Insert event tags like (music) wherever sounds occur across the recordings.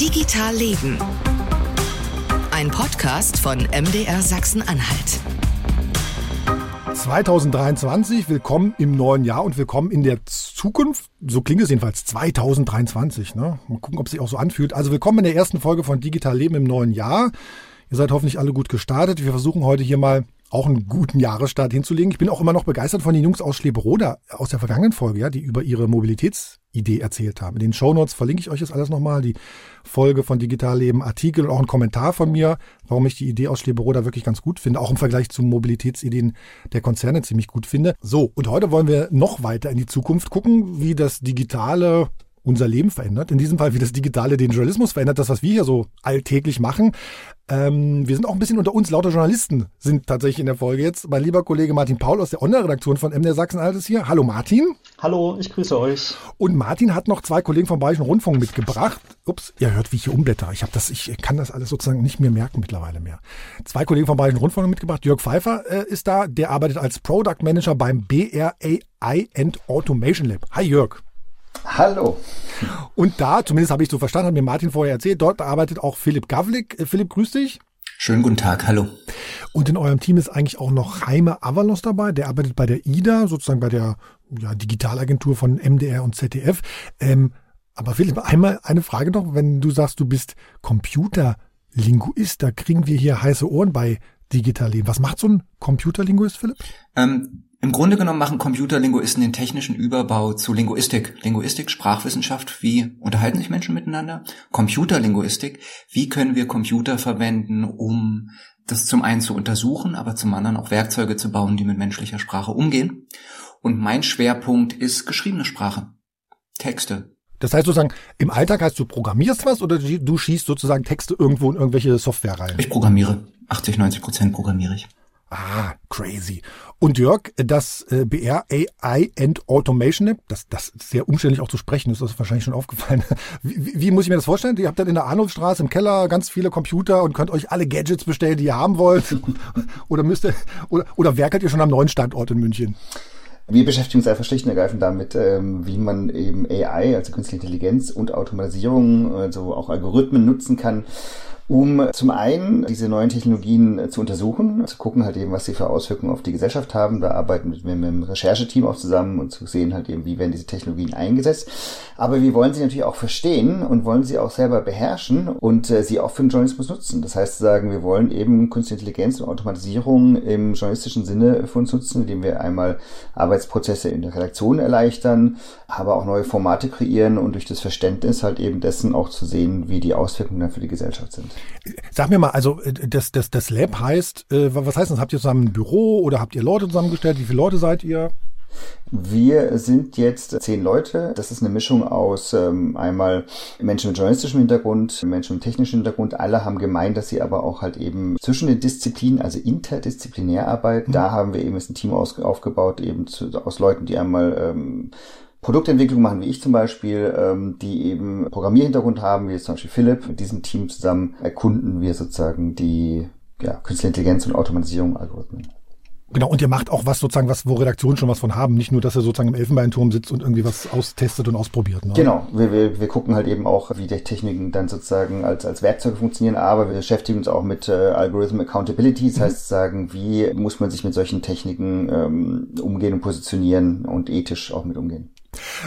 Digital Leben. Ein Podcast von MDR Sachsen-Anhalt. 2023, willkommen im neuen Jahr und willkommen in der Zukunft. So klingt es jedenfalls 2023. Ne? Mal gucken, ob es sich auch so anfühlt. Also willkommen in der ersten Folge von Digital Leben im neuen Jahr. Ihr seid hoffentlich alle gut gestartet. Wir versuchen heute hier mal auch einen guten Jahresstart hinzulegen. Ich bin auch immer noch begeistert von den Jungs aus Schleberoda aus der vergangenen Folge, ja, die über ihre Mobilitätsidee erzählt haben. In den Shownotes verlinke ich euch das alles nochmal, die Folge von Digital Artikel und auch ein Kommentar von mir, warum ich die Idee aus Schleberoda wirklich ganz gut finde, auch im Vergleich zu Mobilitätsideen der Konzerne ziemlich gut finde. So, und heute wollen wir noch weiter in die Zukunft gucken, wie das digitale unser Leben verändert. In diesem Fall, wie das Digitale den Journalismus verändert, das, was wir hier so alltäglich machen. Ähm, wir sind auch ein bisschen unter uns, lauter Journalisten sind tatsächlich in der Folge jetzt. Mein lieber Kollege Martin Paul aus der Online-Redaktion von MDR Sachsen-Anhalt ist hier. Hallo Martin. Hallo, ich grüße euch. Und Martin hat noch zwei Kollegen vom Bayerischen Rundfunk mitgebracht. Ups, ihr hört, wie ich hier umblätter. Ich habe das, ich kann das alles sozusagen nicht mehr merken mittlerweile mehr. Zwei Kollegen vom Bayerischen Rundfunk mitgebracht. Jörg Pfeiffer äh, ist da, der arbeitet als Product Manager beim BRAI and Automation Lab. Hi Jörg. Hallo. Und da, zumindest habe ich so verstanden, hat mir Martin vorher erzählt, dort arbeitet auch Philipp Gavlik. Äh, Philipp, grüß dich. Schönen guten Tag, hallo. Und in eurem Team ist eigentlich auch noch Jaime Avalos dabei, der arbeitet bei der IDA, sozusagen bei der ja, Digitalagentur von MDR und ZDF. Ähm, aber Philipp, einmal eine Frage noch, wenn du sagst, du bist Computerlinguist, da kriegen wir hier heiße Ohren bei Digital Leben. Was macht so ein Computerlinguist, Philipp? Ähm, im Grunde genommen machen Computerlinguisten den technischen Überbau zu Linguistik. Linguistik, Sprachwissenschaft, wie unterhalten sich Menschen miteinander? Computerlinguistik, wie können wir Computer verwenden, um das zum einen zu untersuchen, aber zum anderen auch Werkzeuge zu bauen, die mit menschlicher Sprache umgehen. Und mein Schwerpunkt ist geschriebene Sprache. Texte. Das heißt sozusagen, im Alltag heißt du programmierst was oder du schießt sozusagen Texte irgendwo in irgendwelche Software rein? Ich programmiere. 80, 90 Prozent programmiere ich. Ah, crazy. Und Jörg, das äh, BR AI and Automation Lab, das, das ist sehr umständlich auch zu sprechen, ist das wahrscheinlich schon aufgefallen. (laughs) Wie, wie muss ich mir das vorstellen? Ihr habt dann in der Arnulfstraße im Keller ganz viele Computer und könnt euch alle Gadgets bestellen, die ihr haben wollt. (laughs) oder müsst ihr, oder, oder werkelt ihr schon am neuen Standort in München? Wir beschäftigen uns einfach schlicht und ergreifend damit, ähm, wie man eben AI, also künstliche Intelligenz und Automatisierung, also auch Algorithmen nutzen kann, um zum einen diese neuen Technologien zu untersuchen, zu gucken halt eben, was sie für Auswirkungen auf die Gesellschaft haben. Da arbeiten wir mit einem Rechercheteam auch zusammen und zu sehen halt eben, wie werden diese Technologien eingesetzt. Aber wir wollen sie natürlich auch verstehen und wollen sie auch selber beherrschen und äh, sie auch für den Journalismus nutzen. Das heißt, sagen, wir wollen eben Künstliche Intelligenz und Automatisierung im journalistischen Sinne für uns nutzen, indem wir einmal Arbeitsprozesse in der Redaktion erleichtern, aber auch neue Formate kreieren und durch das Verständnis halt eben dessen auch zu sehen, wie die Auswirkungen dann für die Gesellschaft sind. Sag mir mal, also äh, das, das, das Lab heißt, äh, was heißt das? Habt ihr zusammen ein Büro oder habt ihr Leute zusammengestellt? Wie viele Leute seid ihr? Wir sind jetzt zehn Leute. Das ist eine Mischung aus ähm, einmal Menschen mit journalistischem Hintergrund, Menschen mit technischem Hintergrund. Alle haben gemeint, dass sie aber auch halt eben zwischen den Disziplinen, also interdisziplinär arbeiten. Mhm. Da haben wir eben ein Team aus, aufgebaut, eben zu, aus Leuten, die einmal ähm, Produktentwicklung machen, wie ich zum Beispiel, ähm, die eben Programmierhintergrund haben, wie jetzt zum Beispiel Philipp. Mit diesem Team zusammen erkunden wir sozusagen die ja, Künstliche Intelligenz und Automatisierung Algorithmen. Genau, und ihr macht auch was sozusagen, was, wo Redaktionen schon was von haben. Nicht nur, dass ihr sozusagen im Elfenbeinturm sitzt und irgendwie was austestet und ausprobiert. Ne? Genau, wir, wir, wir gucken halt eben auch, wie die Techniken dann sozusagen als, als Werkzeuge funktionieren, aber wir beschäftigen uns auch mit äh, Algorithm Accountability, das mhm. heißt sagen, wie muss man sich mit solchen Techniken ähm, umgehen und positionieren und ethisch auch mit umgehen.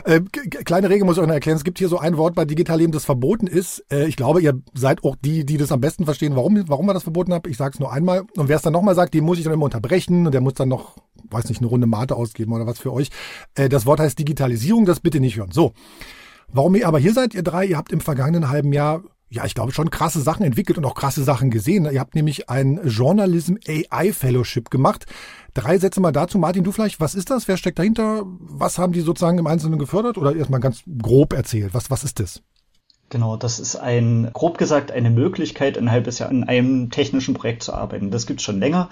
Äh, kleine Regel muss ich euch noch erklären. Es gibt hier so ein Wort bei Digital Leben, das verboten ist. Äh, ich glaube, ihr seid auch die, die das am besten verstehen, warum, warum wir das verboten haben. Ich sage es nur einmal. Und wer es dann nochmal sagt, den muss ich dann immer unterbrechen und der muss dann noch, weiß nicht, eine Runde Mate ausgeben oder was für euch. Äh, das Wort heißt Digitalisierung, das bitte nicht hören. So. Warum ihr aber hier seid, ihr drei, ihr habt im vergangenen halben Jahr ja, ich glaube schon krasse Sachen entwickelt und auch krasse Sachen gesehen. Ihr habt nämlich ein Journalism AI Fellowship gemacht. Drei Sätze mal dazu. Martin, du vielleicht, was ist das? Wer steckt dahinter? Was haben die sozusagen im Einzelnen gefördert? Oder erstmal ganz grob erzählt. Was, was ist das? Genau, das ist ein, grob gesagt, eine Möglichkeit, ein halbes Jahr an einem technischen Projekt zu arbeiten. Das gibt's schon länger.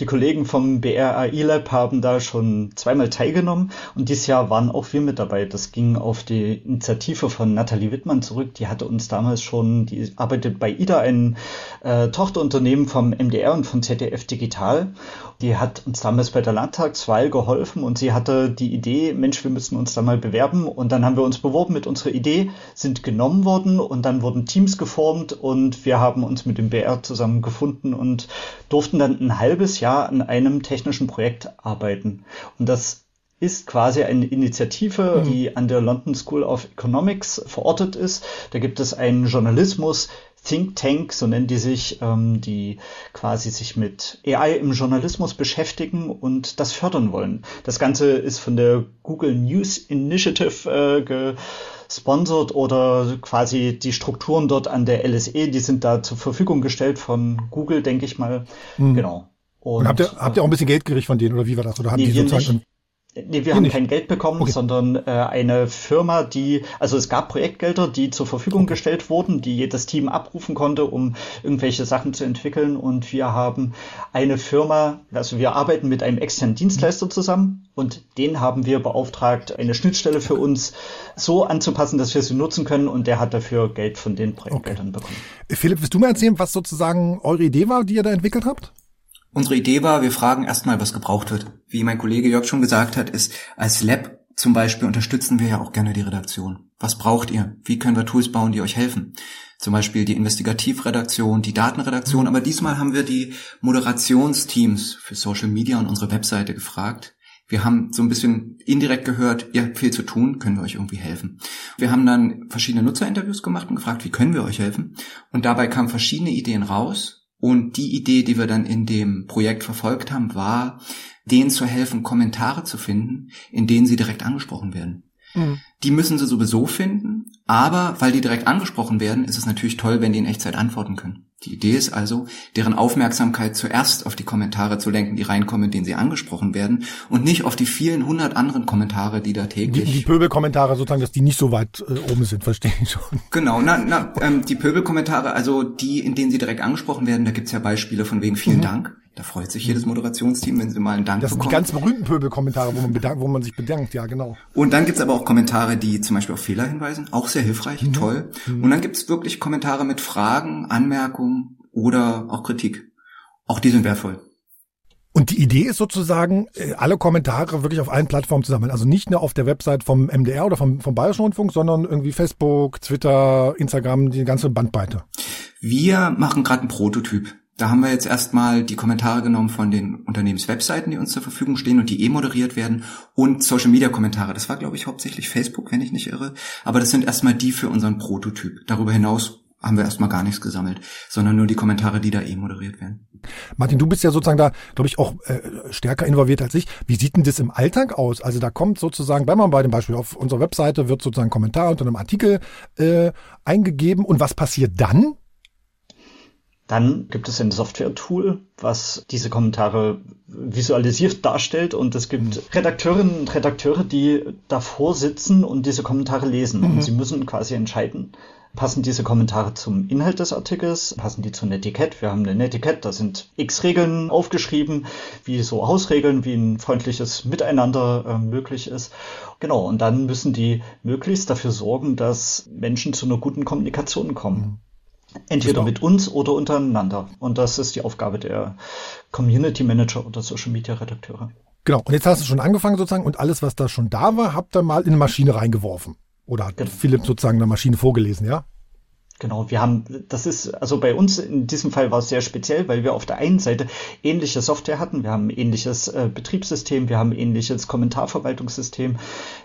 Die Kollegen vom BRAI Lab haben da schon zweimal teilgenommen und dieses Jahr waren auch wir mit dabei. Das ging auf die Initiative von Nathalie Wittmann zurück. Die hatte uns damals schon, die arbeitet bei IDA, ein äh, Tochterunternehmen vom MDR und von ZDF Digital. Die hat uns damals bei der Landtagswahl geholfen und sie hatte die Idee, Mensch, wir müssen uns da mal bewerben. Und dann haben wir uns beworben mit unserer Idee, sind genommen worden und dann wurden Teams geformt und wir haben uns mit dem BR zusammen gefunden und durften dann ein halbes Jahr an einem technischen Projekt arbeiten. Und das ist quasi eine Initiative, mhm. die an der London School of Economics verortet ist. Da gibt es einen Journalismus Think Tank, so nennen die sich, ähm, die quasi sich mit AI im Journalismus beschäftigen und das fördern wollen. Das Ganze ist von der Google News Initiative äh, gesponsert oder quasi die Strukturen dort an der LSE, die sind da zur Verfügung gestellt von Google, denke ich mal. Mhm. Genau. Und, und habt, ihr, habt ihr auch ein bisschen Geld gekriegt von denen oder wie war das? Oder haben nee, die sozusagen Nee, wir haben nicht. kein Geld bekommen, okay. sondern äh, eine Firma, die, also es gab Projektgelder, die zur Verfügung okay. gestellt wurden, die jedes Team abrufen konnte, um irgendwelche Sachen zu entwickeln. Und wir haben eine Firma, also wir arbeiten mit einem externen Dienstleister zusammen und den haben wir beauftragt, eine Schnittstelle für uns so anzupassen, dass wir sie nutzen können. Und der hat dafür Geld von den Projektgeldern okay. bekommen. Philipp, willst du mir erzählen, was sozusagen eure Idee war, die ihr da entwickelt habt? Unsere Idee war, wir fragen erstmal, was gebraucht wird. Wie mein Kollege Jörg schon gesagt hat, ist als Lab zum Beispiel unterstützen wir ja auch gerne die Redaktion. Was braucht ihr? Wie können wir Tools bauen, die euch helfen? Zum Beispiel die Investigativredaktion, die Datenredaktion, aber diesmal haben wir die Moderationsteams für Social Media und unsere Webseite gefragt. Wir haben so ein bisschen indirekt gehört, ihr habt viel zu tun, können wir euch irgendwie helfen. Wir haben dann verschiedene Nutzerinterviews gemacht und gefragt, wie können wir euch helfen? Und dabei kamen verschiedene Ideen raus, und die Idee, die wir dann in dem Projekt verfolgt haben, war, denen zu helfen, Kommentare zu finden, in denen sie direkt angesprochen werden. Mhm. Die müssen sie sowieso finden, aber weil die direkt angesprochen werden, ist es natürlich toll, wenn die in Echtzeit antworten können. Die Idee ist also, deren Aufmerksamkeit zuerst auf die Kommentare zu lenken, die reinkommen, in denen sie angesprochen werden und nicht auf die vielen hundert anderen Kommentare, die da täglich... Die, die Pöbelkommentare sozusagen, dass die nicht so weit äh, oben sind, verstehe ich schon. Genau, na, na, ähm, die Pöbelkommentare, also die, in denen sie direkt angesprochen werden, da gibt's ja Beispiele von wegen vielen mhm. Dank. Da freut sich jedes Moderationsteam, wenn sie mal einen Dank das bekommen. Das sind die ganz berühmten Pöbelkommentare, wo man, bedankt, wo man sich bedankt, ja genau. Und dann gibt's aber auch Kommentare, die zum Beispiel auf Fehler hinweisen, auch sehr hilfreich, mhm. toll. Mhm. Und dann gibt's wirklich Kommentare mit Fragen, Anmerkungen, oder auch Kritik. Auch die sind wertvoll. Und die Idee ist sozusagen, äh, alle Kommentare wirklich auf allen Plattformen zu sammeln. Also nicht nur auf der Website vom MDR oder vom, vom Bayerischen Rundfunk, sondern irgendwie Facebook, Twitter, Instagram, die ganze Bandbreite. Wir machen gerade einen Prototyp. Da haben wir jetzt erstmal die Kommentare genommen von den Unternehmenswebseiten, die uns zur Verfügung stehen und die eh moderiert werden und Social Media Kommentare. Das war, glaube ich, hauptsächlich Facebook, wenn ich nicht irre. Aber das sind erstmal die für unseren Prototyp. Darüber hinaus haben wir erstmal gar nichts gesammelt, sondern nur die Kommentare, die da eh moderiert werden. Martin, du bist ja sozusagen da, glaube ich, auch äh, stärker involviert als ich. Wie sieht denn das im Alltag aus? Also da kommt sozusagen, bleiben wir bei dem Beispiel, auf unserer Webseite wird sozusagen ein Kommentar unter einem Artikel äh, eingegeben und was passiert dann? Dann gibt es ein Software-Tool, was diese Kommentare visualisiert darstellt und es gibt mhm. Redakteurinnen und Redakteure, die davor sitzen und diese Kommentare lesen mhm. und sie müssen quasi entscheiden, Passen diese Kommentare zum Inhalt des Artikels? Passen die zu einem Etikett? Wir haben ein Etikett, da sind x Regeln aufgeschrieben, wie so Hausregeln, wie ein freundliches Miteinander äh, möglich ist. Genau, und dann müssen die möglichst dafür sorgen, dass Menschen zu einer guten Kommunikation kommen. Mhm. Entweder mit uns oder untereinander. Und das ist die Aufgabe der Community Manager oder Social Media Redakteure. Genau. Und jetzt hast du schon angefangen sozusagen und alles, was da schon da war, habt ihr mal in eine Maschine reingeworfen. Oder hat genau. Philipp sozusagen eine Maschine vorgelesen, ja? Genau, wir haben, das ist, also bei uns in diesem Fall war es sehr speziell, weil wir auf der einen Seite ähnliche Software hatten, wir haben ähnliches äh, Betriebssystem, wir haben ähnliches Kommentarverwaltungssystem,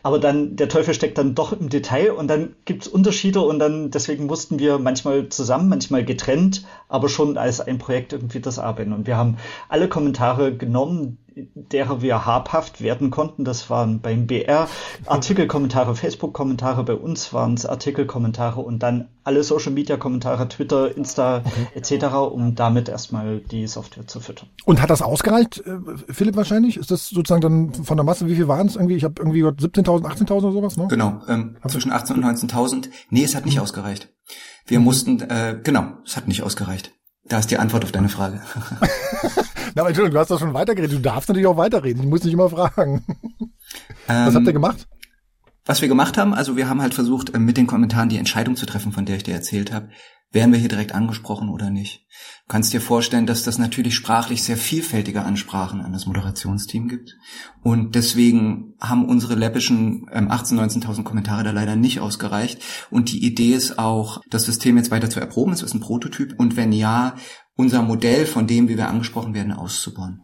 aber dann, der Teufel steckt dann doch im Detail und dann gibt es Unterschiede und dann, deswegen mussten wir manchmal zusammen, manchmal getrennt, aber schon als ein Projekt irgendwie das arbeiten. Und wir haben alle Kommentare genommen, derer wir habhaft werden konnten. Das waren beim BR Artikelkommentare, (laughs) Facebook-Kommentare, bei uns waren es Artikelkommentare und dann alle Social-Media-Kommentare, Twitter, Insta okay. etc., um damit erstmal die Software zu füttern. Und hat das ausgereicht, äh, Philipp wahrscheinlich? Ist das sozusagen dann von der Masse, wie viel waren es irgendwie? Ich habe irgendwie 17.000, 18.000 oder sowas, ne? Genau, ähm, zwischen 18.000 und 19.000. Nee, es hat nicht mhm. ausgereicht. Wir mussten, äh, genau, es hat nicht ausgereicht. Da ist die Antwort auf deine Frage. (laughs) Na, aber Entschuldigung, du hast doch schon weitergeredet. Du darfst natürlich auch weiterreden. Ich muss nicht immer fragen. Ähm, Was habt ihr gemacht? Was wir gemacht haben, also wir haben halt versucht, äh, mit den Kommentaren die Entscheidung zu treffen, von der ich dir erzählt habe. Werden wir hier direkt angesprochen oder nicht. Du kannst dir vorstellen, dass das natürlich sprachlich sehr vielfältige Ansprachen an das Moderationsteam gibt. Und deswegen haben unsere läppischen ähm, 18.000, 19.000 Kommentare da leider nicht ausgereicht. Und die Idee ist auch, das System jetzt weiter zu erproben. Es ist ein Prototyp. Und wenn ja, unser Modell von dem, wie wir angesprochen werden, auszubauen.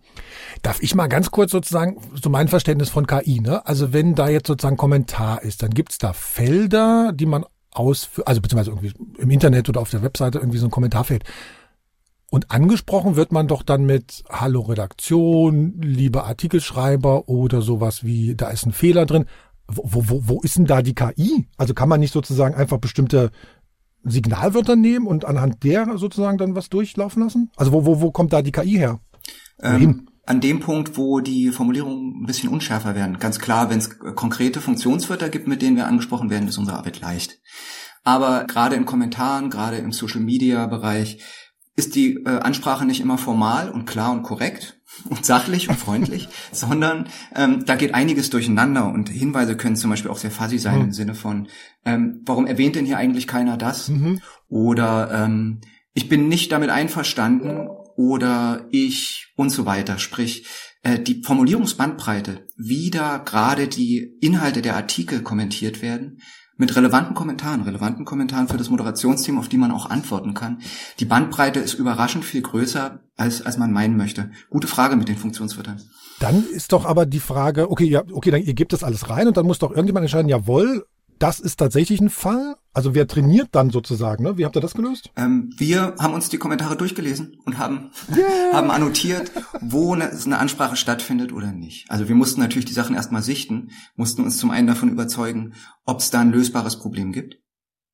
Darf ich mal ganz kurz sozusagen so mein Verständnis von KI, ne? Also wenn da jetzt sozusagen Kommentar ist, dann gibt's da Felder, die man ausführt, also beziehungsweise irgendwie im Internet oder auf der Webseite irgendwie so ein Kommentarfeld. Und angesprochen wird man doch dann mit Hallo Redaktion, lieber Artikelschreiber oder sowas wie, da ist ein Fehler drin. Wo, wo, wo ist denn da die KI? Also kann man nicht sozusagen einfach bestimmte Signalwörter nehmen und anhand der sozusagen dann was durchlaufen lassen? Also wo, wo, wo kommt da die KI her? Ähm, an dem Punkt, wo die Formulierungen ein bisschen unschärfer werden. Ganz klar, wenn es konkrete Funktionswörter gibt, mit denen wir angesprochen werden, ist unsere Arbeit leicht. Aber gerade in Kommentaren, gerade im Social-Media-Bereich, ist die äh, Ansprache nicht immer formal und klar und korrekt und sachlich und freundlich, (laughs) sondern ähm, da geht einiges durcheinander und Hinweise können zum Beispiel auch sehr fuzzy sein mhm. im Sinne von, ähm, warum erwähnt denn hier eigentlich keiner das? Mhm. Oder ähm, ich bin nicht damit einverstanden oder ich und so weiter. Sprich, äh, die Formulierungsbandbreite, wie da gerade die Inhalte der Artikel kommentiert werden, mit relevanten Kommentaren, relevanten Kommentaren für das Moderationsteam, auf die man auch antworten kann. Die Bandbreite ist überraschend viel größer, als, als man meinen möchte. Gute Frage mit den Funktionswörtern. Dann ist doch aber die Frage, okay, ja, okay, dann ihr gebt das alles rein und dann muss doch irgendjemand entscheiden, jawohl, das ist tatsächlich ein Fall? Also wer trainiert dann sozusagen? Ne? Wie habt ihr das gelöst? Ähm, wir haben uns die Kommentare durchgelesen und haben, yeah. (laughs) haben annotiert, wo eine, eine, Ansprache stattfindet oder nicht. Also wir mussten natürlich die Sachen erstmal sichten, mussten uns zum einen davon überzeugen, ob es da ein lösbares Problem gibt.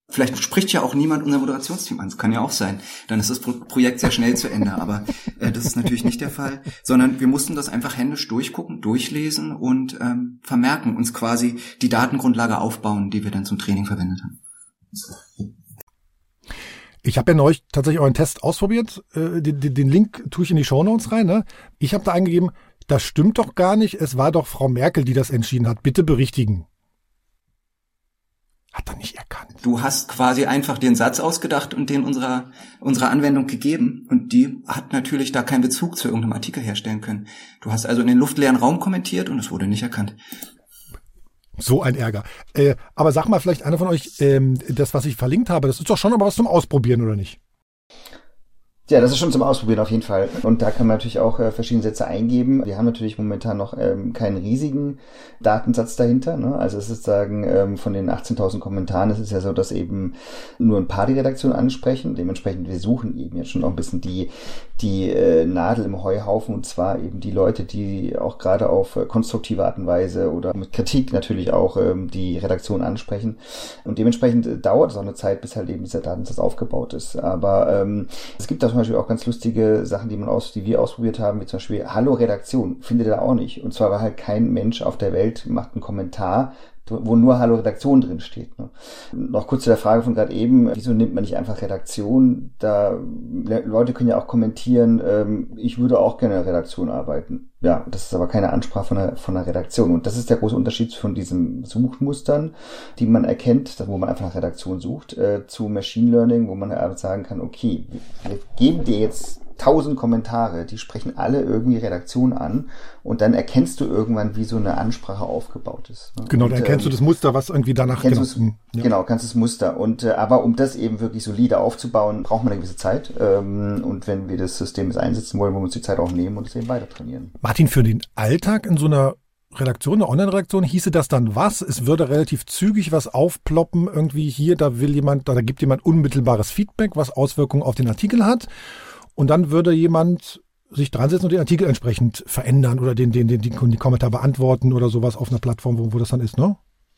Vielleicht spricht ja auch niemand unser Moderationsteam an. Das kann ja auch sein. Dann ist das Projekt sehr schnell zu Ende. Aber äh, das ist natürlich nicht der Fall. Sondern wir mussten das einfach händisch durchgucken, durchlesen und ähm, vermerken, uns quasi die Datengrundlage aufbauen, die wir dann zum Training verwendet haben. Ich habe ja neulich tatsächlich euren Test ausprobiert. Äh, den, den, Link tue ich in die Show Notes rein. Ne? Ich habe da eingegeben, das stimmt doch gar nicht. Es war doch Frau Merkel, die das entschieden hat. Bitte berichtigen. Hat er nicht erkannt. Du hast quasi einfach den Satz ausgedacht und den unserer, unserer Anwendung gegeben. Und die hat natürlich da keinen Bezug zu irgendeinem Artikel herstellen können. Du hast also in den luftleeren Raum kommentiert und es wurde nicht erkannt. So ein Ärger. Äh, aber sag mal vielleicht einer von euch, ähm, das, was ich verlinkt habe, das ist doch schon aber was zum Ausprobieren, oder nicht? Ja, das ist schon zum Ausprobieren auf jeden Fall. Und da kann man natürlich auch äh, verschiedene Sätze eingeben. Wir haben natürlich momentan noch ähm, keinen riesigen Datensatz dahinter. Ne? Also es ist sagen, ähm, von den 18.000 Kommentaren ist es ja so, dass eben nur ein paar die Redaktion ansprechen. Dementsprechend, wir suchen eben jetzt schon noch ein bisschen die, die äh, Nadel im Heuhaufen und zwar eben die Leute, die auch gerade auf äh, konstruktive Art und Weise oder mit Kritik natürlich auch ähm, die Redaktion ansprechen. Und dementsprechend äh, dauert es auch eine Zeit, bis halt eben dieser Datensatz aufgebaut ist. Aber ähm, es gibt auch zum Beispiel auch ganz lustige Sachen, die man aus, die wir ausprobiert haben, wie zum Beispiel Hallo Redaktion, findet er auch nicht. Und zwar, weil halt kein Mensch auf der Welt macht einen Kommentar, wo nur Hallo Redaktion drin steht. Ne? Noch kurz zu der Frage von gerade eben, wieso nimmt man nicht einfach Redaktion? Da Leute können ja auch kommentieren, ähm, ich würde auch gerne in der Redaktion arbeiten. Ja, das ist aber keine Ansprache von der, von der Redaktion. Und das ist der große Unterschied von diesen Suchmustern, die man erkennt, wo man einfach nach Redaktion sucht, äh, zu Machine Learning, wo man halt sagen kann, okay, wir geben dir jetzt tausend Kommentare, die sprechen alle irgendwie Redaktion an und dann erkennst du irgendwann, wie so eine Ansprache aufgebaut ist. Ne? Genau, dann erkennst ähm, du das Muster, was irgendwie danach genau, hm, ja. genau, kannst das Muster. Und äh, aber um das eben wirklich solide aufzubauen, braucht man eine gewisse Zeit. Ähm, und wenn wir das System jetzt einsetzen wollen, wollen wir uns die Zeit auch nehmen und es eben weiter trainieren. Martin, für den Alltag in so einer Redaktion, eine Online-Redaktion, hieße das dann was? Es würde relativ zügig was aufploppen, irgendwie hier, da will jemand, da gibt jemand unmittelbares Feedback, was Auswirkungen auf den Artikel hat. Und dann würde jemand sich dran setzen und den Artikel entsprechend verändern oder den, den, den, den, Kommentar beantworten oder sowas auf einer Plattform, wo, wo das dann ist, ne?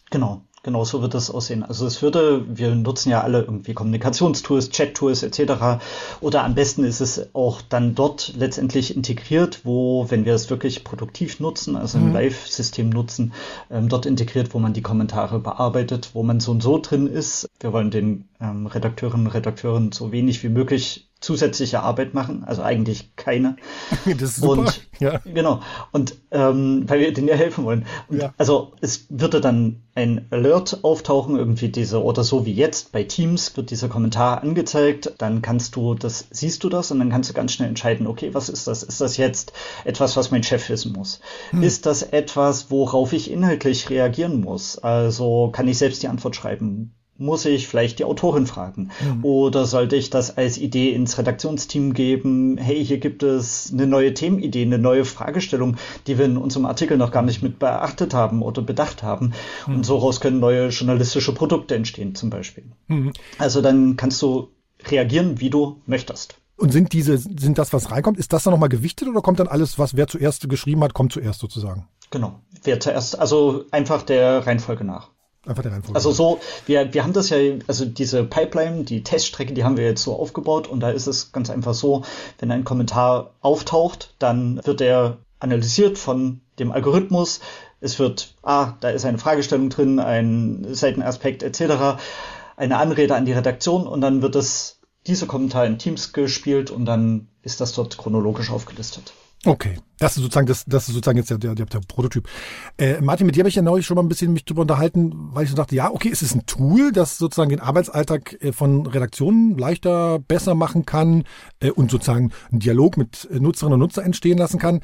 Genau, genau so wird das aussehen. Also es würde, wir nutzen ja alle irgendwie Kommunikationstools, Chat-Tools etc. Oder am besten ist es auch dann dort letztendlich integriert, wo, wenn wir es wirklich produktiv nutzen, also mhm. ein Live-System nutzen, ähm, dort integriert, wo man die Kommentare bearbeitet, wo man so und so drin ist. Wir wollen den ähm, Redakteurinnen und Redakteuren so wenig wie möglich zusätzliche Arbeit machen, also eigentlich keine. (laughs) Das ist super. Und, ja. Genau. Und ähm, weil wir denen ja helfen wollen. Ja. Also es würde dann ein Alert auftauchen, irgendwie diese, oder so wie jetzt bei Teams wird dieser Kommentar angezeigt, dann kannst du das, siehst du das und dann kannst du ganz schnell entscheiden, okay, was ist das? Ist das jetzt etwas, was mein Chef wissen muss? Hm. Ist das etwas, worauf ich inhaltlich reagieren muss? Also kann ich selbst die Antwort schreiben? Muss ich vielleicht die Autorin fragen? Mhm. Oder sollte ich das als Idee ins Redaktionsteam geben? Hey, hier gibt es eine neue Themenidee, eine neue Fragestellung, die wir in unserem Artikel noch gar nicht mit beachtet haben oder bedacht haben. Mhm. Und soraus können neue journalistische Produkte entstehen, zum Beispiel. Mhm. Also dann kannst du reagieren, wie du möchtest. Und sind diese, sind das, was reinkommt, ist das dann nochmal gewichtet oder kommt dann alles, was wer zuerst geschrieben hat, kommt zuerst sozusagen? Genau. Wer zuerst, also einfach der Reihenfolge nach. Einfach der Reihenfolge. Also so, wir, wir haben das ja, also diese Pipeline, die Teststrecke, die haben wir jetzt so aufgebaut und da ist es ganz einfach so, wenn ein Kommentar auftaucht, dann wird er analysiert von dem Algorithmus. Es wird, ah, da ist eine Fragestellung drin, ein Seitenaspekt etc., eine Anrede an die Redaktion und dann wird es dieser Kommentar in Teams gespielt und dann ist das dort chronologisch aufgelistet. Okay, das ist sozusagen das, das ist sozusagen jetzt der, der, der Prototyp. Äh, Martin, mit dir habe ich ja neulich schon mal ein bisschen mich drüber unterhalten, weil ich so dachte, ja, okay, es ist ein Tool, das sozusagen den Arbeitsalltag äh, von Redaktionen leichter, besser machen kann äh, und sozusagen einen Dialog mit Nutzerinnen und Nutzer entstehen lassen kann.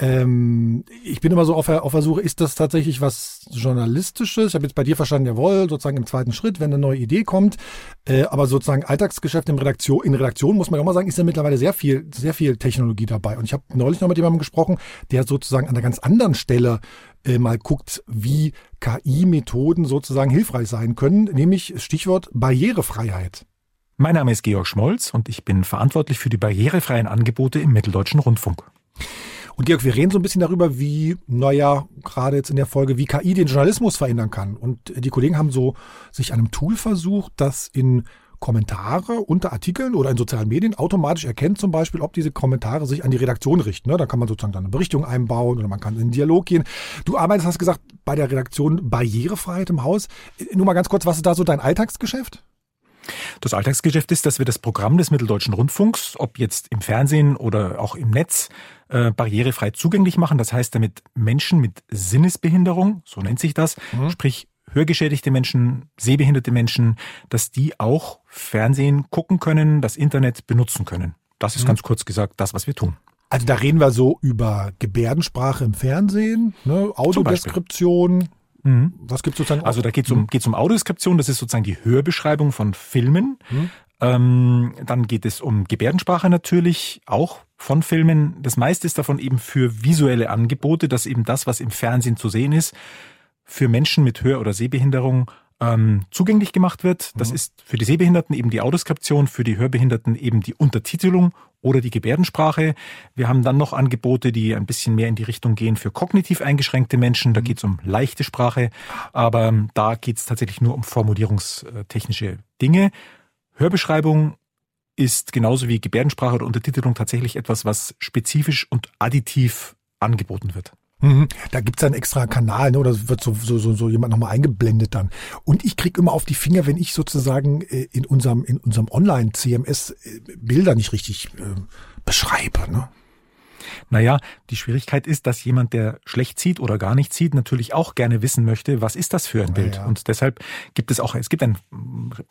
Ähm, ich bin immer so auf der, auf der Suche, ist das tatsächlich was Journalistisches? Ich habe jetzt bei dir verstanden, jawohl, sozusagen im zweiten Schritt, wenn eine neue Idee kommt. Äh, aber sozusagen Alltagsgeschäft in Redaktion, in Redaktion muss man auch mal sagen, ist ja mittlerweile sehr viel, sehr viel Technologie dabei. Und ich habe neulich noch mit jemandem gesprochen, der sozusagen an einer ganz anderen Stelle äh, mal guckt, wie KI-Methoden sozusagen hilfreich sein können, nämlich Stichwort Barrierefreiheit. Mein Name ist Georg Schmolz und ich bin verantwortlich für die barrierefreien Angebote im Mitteldeutschen Rundfunk. Und Georg, wir reden so ein bisschen darüber, wie, naja, gerade jetzt in der Folge, wie KI den Journalismus verändern kann. Und die Kollegen haben so sich einem Tool versucht, das in Kommentare unter Artikeln oder in sozialen Medien automatisch erkennt zum Beispiel, ob diese Kommentare sich an die Redaktion richten. Ne? Da kann man sozusagen dann eine Berichtung einbauen oder man kann in den Dialog gehen. Du arbeitest, hast gesagt, bei der Redaktion Barrierefreiheit im Haus. Nur mal ganz kurz, was ist da so dein Alltagsgeschäft? Das Alltagsgeschäft ist, dass wir das Programm des Mitteldeutschen Rundfunks, ob jetzt im Fernsehen oder auch im Netz, äh, barrierefrei zugänglich machen. Das heißt, damit Menschen mit Sinnesbehinderung, so nennt sich das, mhm. sprich hörgeschädigte Menschen, sehbehinderte Menschen, dass die auch Fernsehen gucken können, das Internet benutzen können. Das ist mhm. ganz kurz gesagt das, was wir tun. Also da reden wir so über Gebärdensprache im Fernsehen, ne, Audiodeskription. Mhm. Was gibt sozusagen? Also da geht es um, geht's um Audiodeskription, das ist sozusagen die Hörbeschreibung von Filmen. Mhm. Ähm, dann geht es um Gebärdensprache natürlich, auch von Filmen. Das meiste ist davon eben für visuelle Angebote, dass eben das, was im Fernsehen zu sehen ist, für Menschen mit Hör- oder Sehbehinderung ähm, zugänglich gemacht wird. Das mhm. ist für die Sehbehinderten eben die Audioskription, für die Hörbehinderten eben die Untertitelung oder die Gebärdensprache. Wir haben dann noch Angebote, die ein bisschen mehr in die Richtung gehen für kognitiv eingeschränkte Menschen. Da mhm. geht es um leichte Sprache, aber ähm, da geht es tatsächlich nur um formulierungstechnische Dinge. Hörbeschreibung ist genauso wie Gebärdensprache oder Untertitelung tatsächlich etwas, was spezifisch und additiv angeboten wird. Mhm. Da gibt's einen extra Kanal, ne? oder wird so, so, so, so jemand nochmal eingeblendet dann. Und ich krieg immer auf die Finger, wenn ich sozusagen äh, in unserem, in unserem Online-CMS äh, Bilder nicht richtig äh, beschreibe. Ne? Naja, die Schwierigkeit ist, dass jemand, der schlecht sieht oder gar nicht sieht, natürlich auch gerne wissen möchte, was ist das für ein Bild. Ja. Und deshalb gibt es auch, es gibt einen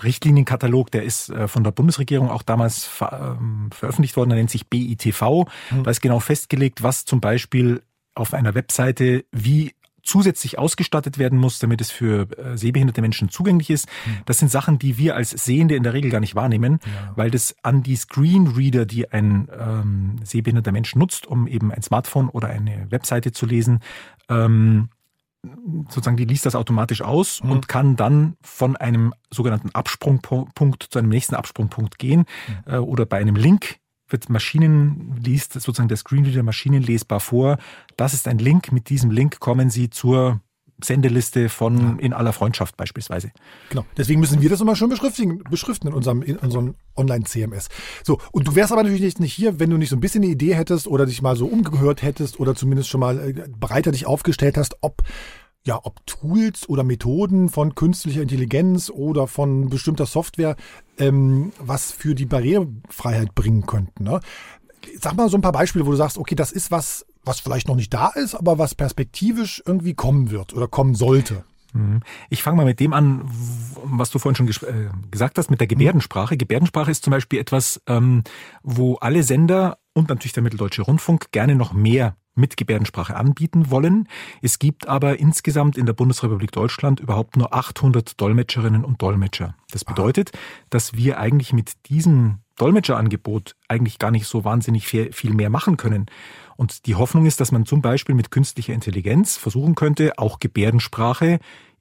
Richtlinienkatalog, der ist äh, von der Bundesregierung auch damals ähm, veröffentlicht worden, der nennt sich BITV. Mhm. Da ist genau festgelegt, was zum Beispiel auf einer Webseite wie zusätzlich ausgestattet werden muss, damit es für äh, sehbehinderte Menschen zugänglich ist. Hm. Das sind Sachen, die wir als Sehende in der Regel gar nicht wahrnehmen, ja. weil das an die Screenreader, die ein ähm, sehbehinderter Mensch nutzt, um eben ein Smartphone oder eine Webseite zu lesen, ähm, sozusagen, die liest das automatisch aus mhm. und kann dann von einem sogenannten Absprungpunkt zu einem nächsten Absprungpunkt gehen mhm. äh, oder bei einem Link wird Maschinen, liest sozusagen der Screenreader maschinenlesbar vor. Das ist ein Link. Mit diesem Link kommen Sie zur Sendeliste von in aller Freundschaft beispielsweise. Genau. Deswegen müssen wir das immer schon beschriften, beschriften in unserem, in unserem Online-CMS. So. Und du wärst aber natürlich nicht hier, wenn du nicht so ein bisschen eine Idee hättest oder dich mal so umgehört hättest oder zumindest schon mal äh, breiter dich aufgestellt hast, ob ja, ob Tools oder Methoden von künstlicher Intelligenz oder von bestimmter Software ähm, was für die Barrierefreiheit bringen könnten. Ne? Sag mal so ein paar Beispiele, wo du sagst, okay, das ist was, was vielleicht noch nicht da ist, aber was perspektivisch irgendwie kommen wird oder kommen sollte. Mhm. Ich fange mal mit dem an, was du vorhin schon ges äh, gesagt hast, mit der Gebärdensprache. Gebärdensprache ist zum Beispiel etwas, ähm, wo alle Sender und natürlich der Mitteldeutsche Rundfunk gerne noch mehr mit Gebärdensprache anbieten wollen. Es gibt aber insgesamt in der Bundesrepublik Deutschland überhaupt nur 800 Dolmetscherinnen und Dolmetscher. Das bedeutet, dass wir eigentlich mit diesem Dolmetscherangebot eigentlich gar nicht so wahnsinnig viel mehr machen können. Und die Hoffnung ist, dass man zum Beispiel mit künstlicher Intelligenz versuchen könnte, auch Gebärdensprache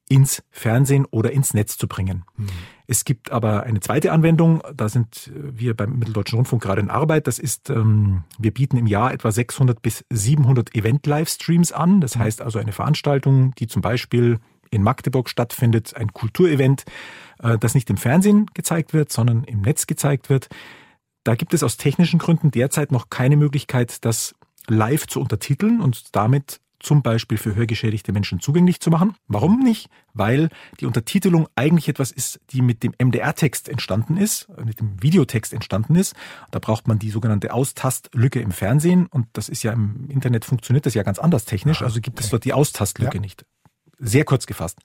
ins Fernsehen oder ins Netz zu bringen. Mhm. Es gibt aber eine zweite Anwendung, da sind wir beim Mitteldeutschen Rundfunk gerade in Arbeit. Das ist, ähm, wir bieten im Jahr etwa 600 bis 700 Event-Livestreams an. Das mhm. heißt also eine Veranstaltung, die zum Beispiel in Magdeburg stattfindet, ein Kulturevent, äh, das nicht im Fernsehen gezeigt wird, sondern im Netz gezeigt wird. Da gibt es aus technischen Gründen derzeit noch keine Möglichkeit, das live zu untertiteln und damit zum Beispiel für hörgeschädigte Menschen zugänglich zu machen. Warum nicht? Weil die Untertitelung eigentlich etwas ist, die mit dem MDR-Text entstanden ist, mit dem Videotext entstanden ist. Da braucht man die sogenannte Austastlücke im Fernsehen und das ist ja im Internet funktioniert das ja ganz anders technisch, ah, also gibt es dort die Austastlücke ja. nicht. Sehr kurz gefasst.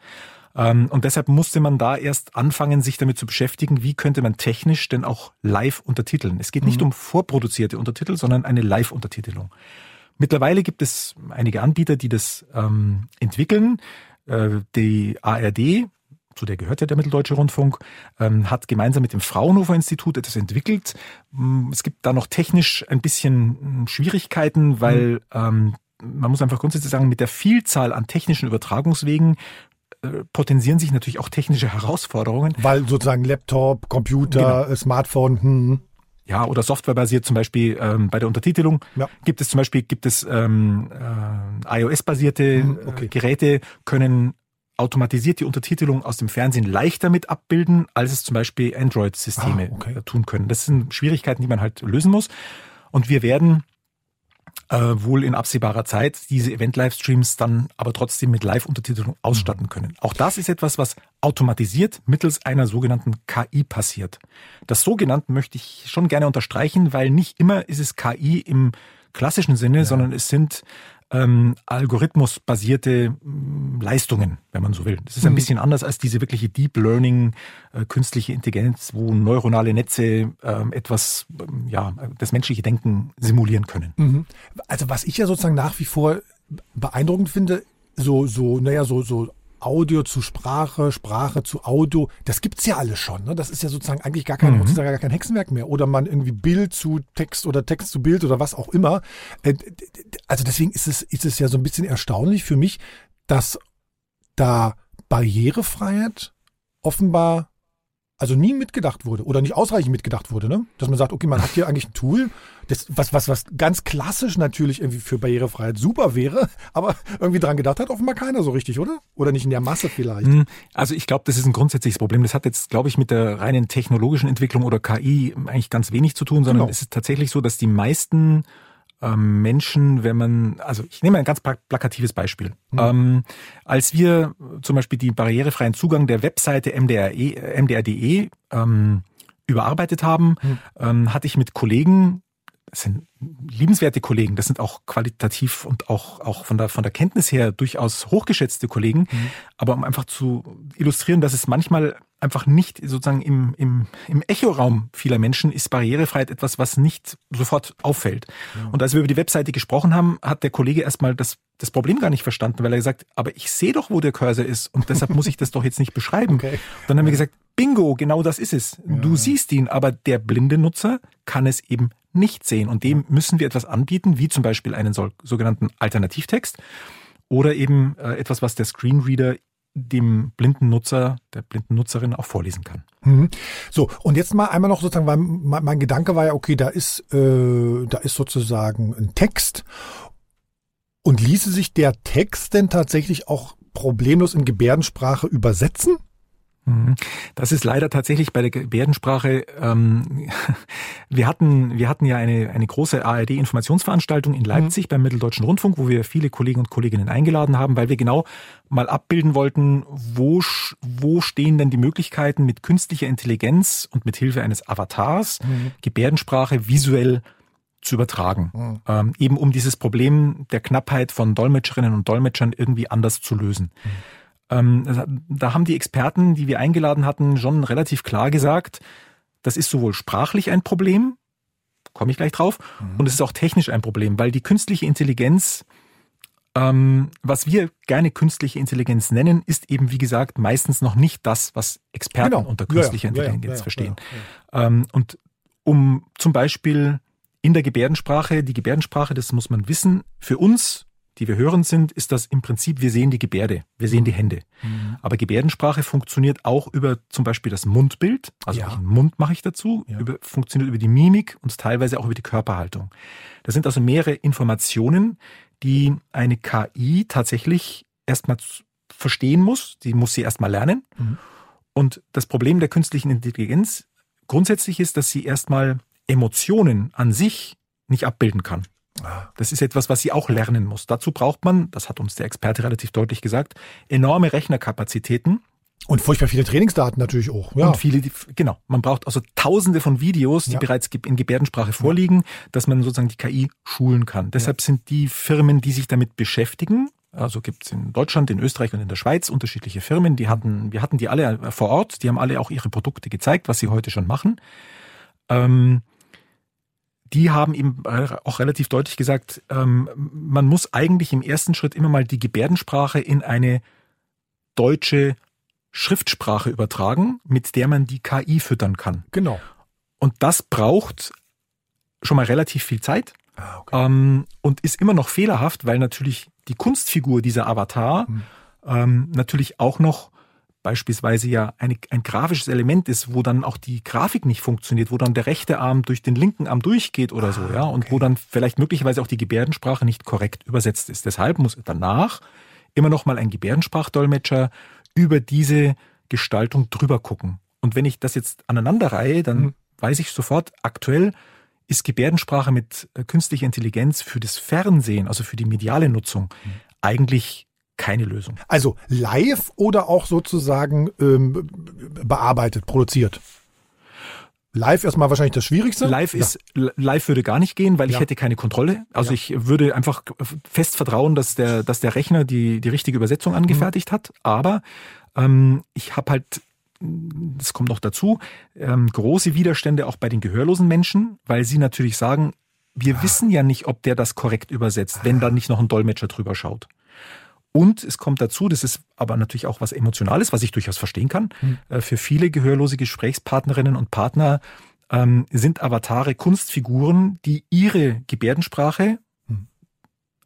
Ähm, und deshalb musste man da erst anfangen, sich damit zu beschäftigen, wie könnte man technisch denn auch live untertiteln. Es geht nicht mhm. um vorproduzierte Untertitel, sondern eine Live-Untertitelung. Mittlerweile gibt es einige Anbieter, die das ähm, entwickeln. Äh, die ARD, zu der gehört ja der Mitteldeutsche Rundfunk, ähm, hat gemeinsam mit dem Fraunhofer Institut etwas entwickelt. Mm, es gibt da noch technisch ein bisschen mm, Schwierigkeiten, weil mhm. ähm, man muss einfach grundsätzlich sagen, mit der Vielzahl an technischen Übertragungswegen äh, potenzieren sich natürlich auch technische Herausforderungen. Weil sozusagen Laptop, Computer, genau. Smartphone, hm ja, oder softwarebasiert zum Beispiel ähm, bei der Untertitelung ja. gibt es zum Beispiel gibt es ähm, äh, iOS-basierte mhm, okay. Geräte können automatisiert die Untertitelung aus dem Fernsehen leichter mit abbilden, als es zum Beispiel Android-Systeme ah, okay. tun können. Das sind Schwierigkeiten, die man halt lösen muss. Und wir werden äh, wohl in absehbarer Zeit diese Event-Livestreams dann aber trotzdem mit Live-Untertitelung ausstatten können. Auch das ist etwas, was automatisiert mittels einer sogenannten KI passiert. Das sogenannten möchte ich schon gerne unterstreichen, weil nicht immer ist es KI im klassischen Sinne, ja. sondern es sind ähm, algorithmusbasierte mm, Leistungen, wenn man so will. Das ist ein mhm. bisschen anders als diese wirkliche Deep Learning, äh, künstliche Intelligenz, wo neuronale Netze äh, etwas, ähm, ja, das menschliche Denken simulieren können. Mhm. Also was ich ja sozusagen nach wie vor beeindruckend finde, so, so, naja, so, so Audio zu Sprache, Sprache zu Audio, das gibt's ja alles schon. Ne? Das ist ja sozusagen eigentlich gar kein, mhm. gar kein Hexenwerk mehr. Oder man irgendwie Bild zu Text oder Text zu Bild oder was auch immer. Äh, also deswegen ist es, ist es ja so ein bisschen erstaunlich für mich, dass da Barrierefreiheit offenbar also nie mitgedacht wurde oder nicht ausreichend mitgedacht wurde, ne? Dass man sagt, okay, man hat hier eigentlich ein Tool, das, was, was, was ganz klassisch natürlich irgendwie für Barrierefreiheit super wäre, (laughs) aber irgendwie dran gedacht hat offenbar keiner so richtig, oder? Oder nicht in der Masse vielleicht. Hm, also ich glaube, das ist ein grundsätzliches Problem. Das hat jetzt, glaube ich, mit der reinen technologischen Entwicklung oder KI eigentlich ganz wenig zu tun, sondern genau. es ist tatsächlich so, dass die meisten ähm, Menschen, wenn man, also ich nehme ein ganz plakatives Beispiel. Mhm. Ähm, als wir zum Beispiel die barrierefreien Zugang der Webseite MDR.de MDR ähm, überarbeitet haben, mhm. ähm, hatte ich mit Kollegen das sind liebenswerte Kollegen, das sind auch qualitativ und auch, auch von, der, von der Kenntnis her durchaus hochgeschätzte Kollegen. Mhm. Aber um einfach zu illustrieren, dass es manchmal einfach nicht sozusagen im, im, im Echoraum vieler Menschen ist Barrierefreiheit etwas, was nicht sofort auffällt. Ja. Und als wir über die Webseite gesprochen haben, hat der Kollege erstmal das, das Problem gar nicht verstanden, weil er gesagt, aber ich sehe doch, wo der Cursor ist und deshalb muss ich das doch jetzt nicht beschreiben. Okay. Dann haben wir gesagt, bingo, genau das ist es. Ja. Du siehst ihn, aber der blinde Nutzer kann es eben nicht sehen und dem müssen wir etwas anbieten, wie zum Beispiel einen sogenannten Alternativtext oder eben äh, etwas, was der Screenreader dem blinden Nutzer, der blinden Nutzerin auch vorlesen kann. Mhm. So, und jetzt mal einmal noch sozusagen, weil mein, mein Gedanke war ja, okay, da ist, äh, da ist sozusagen ein Text. Und ließe sich der Text denn tatsächlich auch problemlos in Gebärdensprache übersetzen? Mhm. Das ist leider tatsächlich bei der Gebärdensprache. Ähm, (laughs) wir hatten wir hatten ja eine eine große ARD-Informationsveranstaltung in Leipzig mhm. beim Mitteldeutschen Rundfunk, wo wir viele Kollegen und Kolleginnen eingeladen haben, weil wir genau mal abbilden wollten, wo wo stehen denn die Möglichkeiten mit künstlicher Intelligenz und mit Hilfe eines Avatars mhm. Gebärdensprache visuell zu übertragen, mhm. ähm, eben um dieses Problem der Knappheit von Dolmetscherinnen und Dolmetschern irgendwie anders zu lösen. Mhm. Ähm, da haben die Experten, die wir eingeladen hatten, schon relativ klar gesagt, das ist sowohl sprachlich ein Problem, komme ich gleich drauf, mhm. und es ist auch technisch ein Problem, weil die künstliche Intelligenz, ähm, was wir gerne künstliche Intelligenz nennen, ist eben, wie gesagt, meistens noch nicht das, was Experten genau. unter künstlicher ja, ja. Intelligenz ja, verstehen. Ähm, und um zum Beispiel in der Gebärdensprache, die Gebärdensprache, das muss man wissen, für uns die wir hören sind, ist das im Prinzip, wir sehen die Gebärde, wir sehen die Hände. Mhm. Aber Gebärdensprache funktioniert auch über zum Beispiel das Mundbild, also ja. welchen Mund mache ich dazu, ja. über, funktioniert über die Mimik und teilweise auch über die Körperhaltung. Das sind also mehrere Informationen, die eine KI tatsächlich erstmal verstehen muss, die muss sie erstmal lernen. Mhm. Und das Problem der künstlichen Intelligenz grundsätzlich ist, dass sie erstmal Emotionen an sich nicht abbilden kann. Das ist etwas, was sie auch lernen muss. Dazu braucht man, das hat uns der Experte relativ deutlich gesagt, enorme Rechnerkapazitäten. Und furchtbar viele Trainingsdaten natürlich auch. Ja. Und viele, genau. Man braucht also tausende von Videos, die ja. bereits in Gebärdensprache vorliegen, dass man sozusagen die KI schulen kann. Deshalb ja. sind die Firmen, die sich damit beschäftigen, also gibt es in Deutschland, in Österreich und in der Schweiz unterschiedliche Firmen, die hatten, wir hatten die alle vor Ort, die haben alle auch ihre Produkte gezeigt, was sie heute schon machen. Ähm, die haben eben äh, auch relativ deutlich gesagt, ähm, man muss eigentlich im ersten Schritt immer mal die Gebärdensprache in eine deutsche Schriftsprache übertragen, mit der man die KI füttern kann. Genau. Und das braucht schon mal relativ viel Zeit ah, okay. ähm, und ist immer noch fehlerhaft, weil natürlich die Kunstfigur dieser Avatar hm. ähm, natürlich auch noch beispielsweise ja eine, ein grafisches Element ist, wo dann auch die Grafik nicht funktioniert, wo dann der rechte Arm durch den linken Arm durchgeht oder so, ah, ja, und okay. wo dann vielleicht möglicherweise auch die Gebärdensprache nicht korrekt übersetzt ist. Deshalb muss danach immer noch mal ein Gebärdensprachdolmetscher über diese Gestaltung drüber gucken. Und wenn ich das jetzt aneinanderreihe, dann mhm. weiß ich sofort, aktuell ist Gebärdensprache mit äh, künstlicher Intelligenz für das Fernsehen, also für die mediale Nutzung, mhm. eigentlich keine Lösung. Also live oder auch sozusagen ähm, bearbeitet, produziert? Live erstmal wahrscheinlich das Schwierigste. Live ist, ja. live würde gar nicht gehen, weil ja. ich hätte keine Kontrolle. Also ja. ich würde einfach fest vertrauen, dass der, dass der Rechner die, die richtige Übersetzung angefertigt mhm. hat. Aber ähm, ich habe halt, das kommt noch dazu, ähm, große Widerstände auch bei den gehörlosen Menschen, weil sie natürlich sagen, wir ah. wissen ja nicht, ob der das korrekt übersetzt, wenn da nicht noch ein Dolmetscher drüber schaut. Und es kommt dazu, das ist aber natürlich auch was Emotionales, was ich durchaus verstehen kann. Mhm. Für viele gehörlose Gesprächspartnerinnen und Partner ähm, sind Avatare Kunstfiguren, die ihre Gebärdensprache mhm.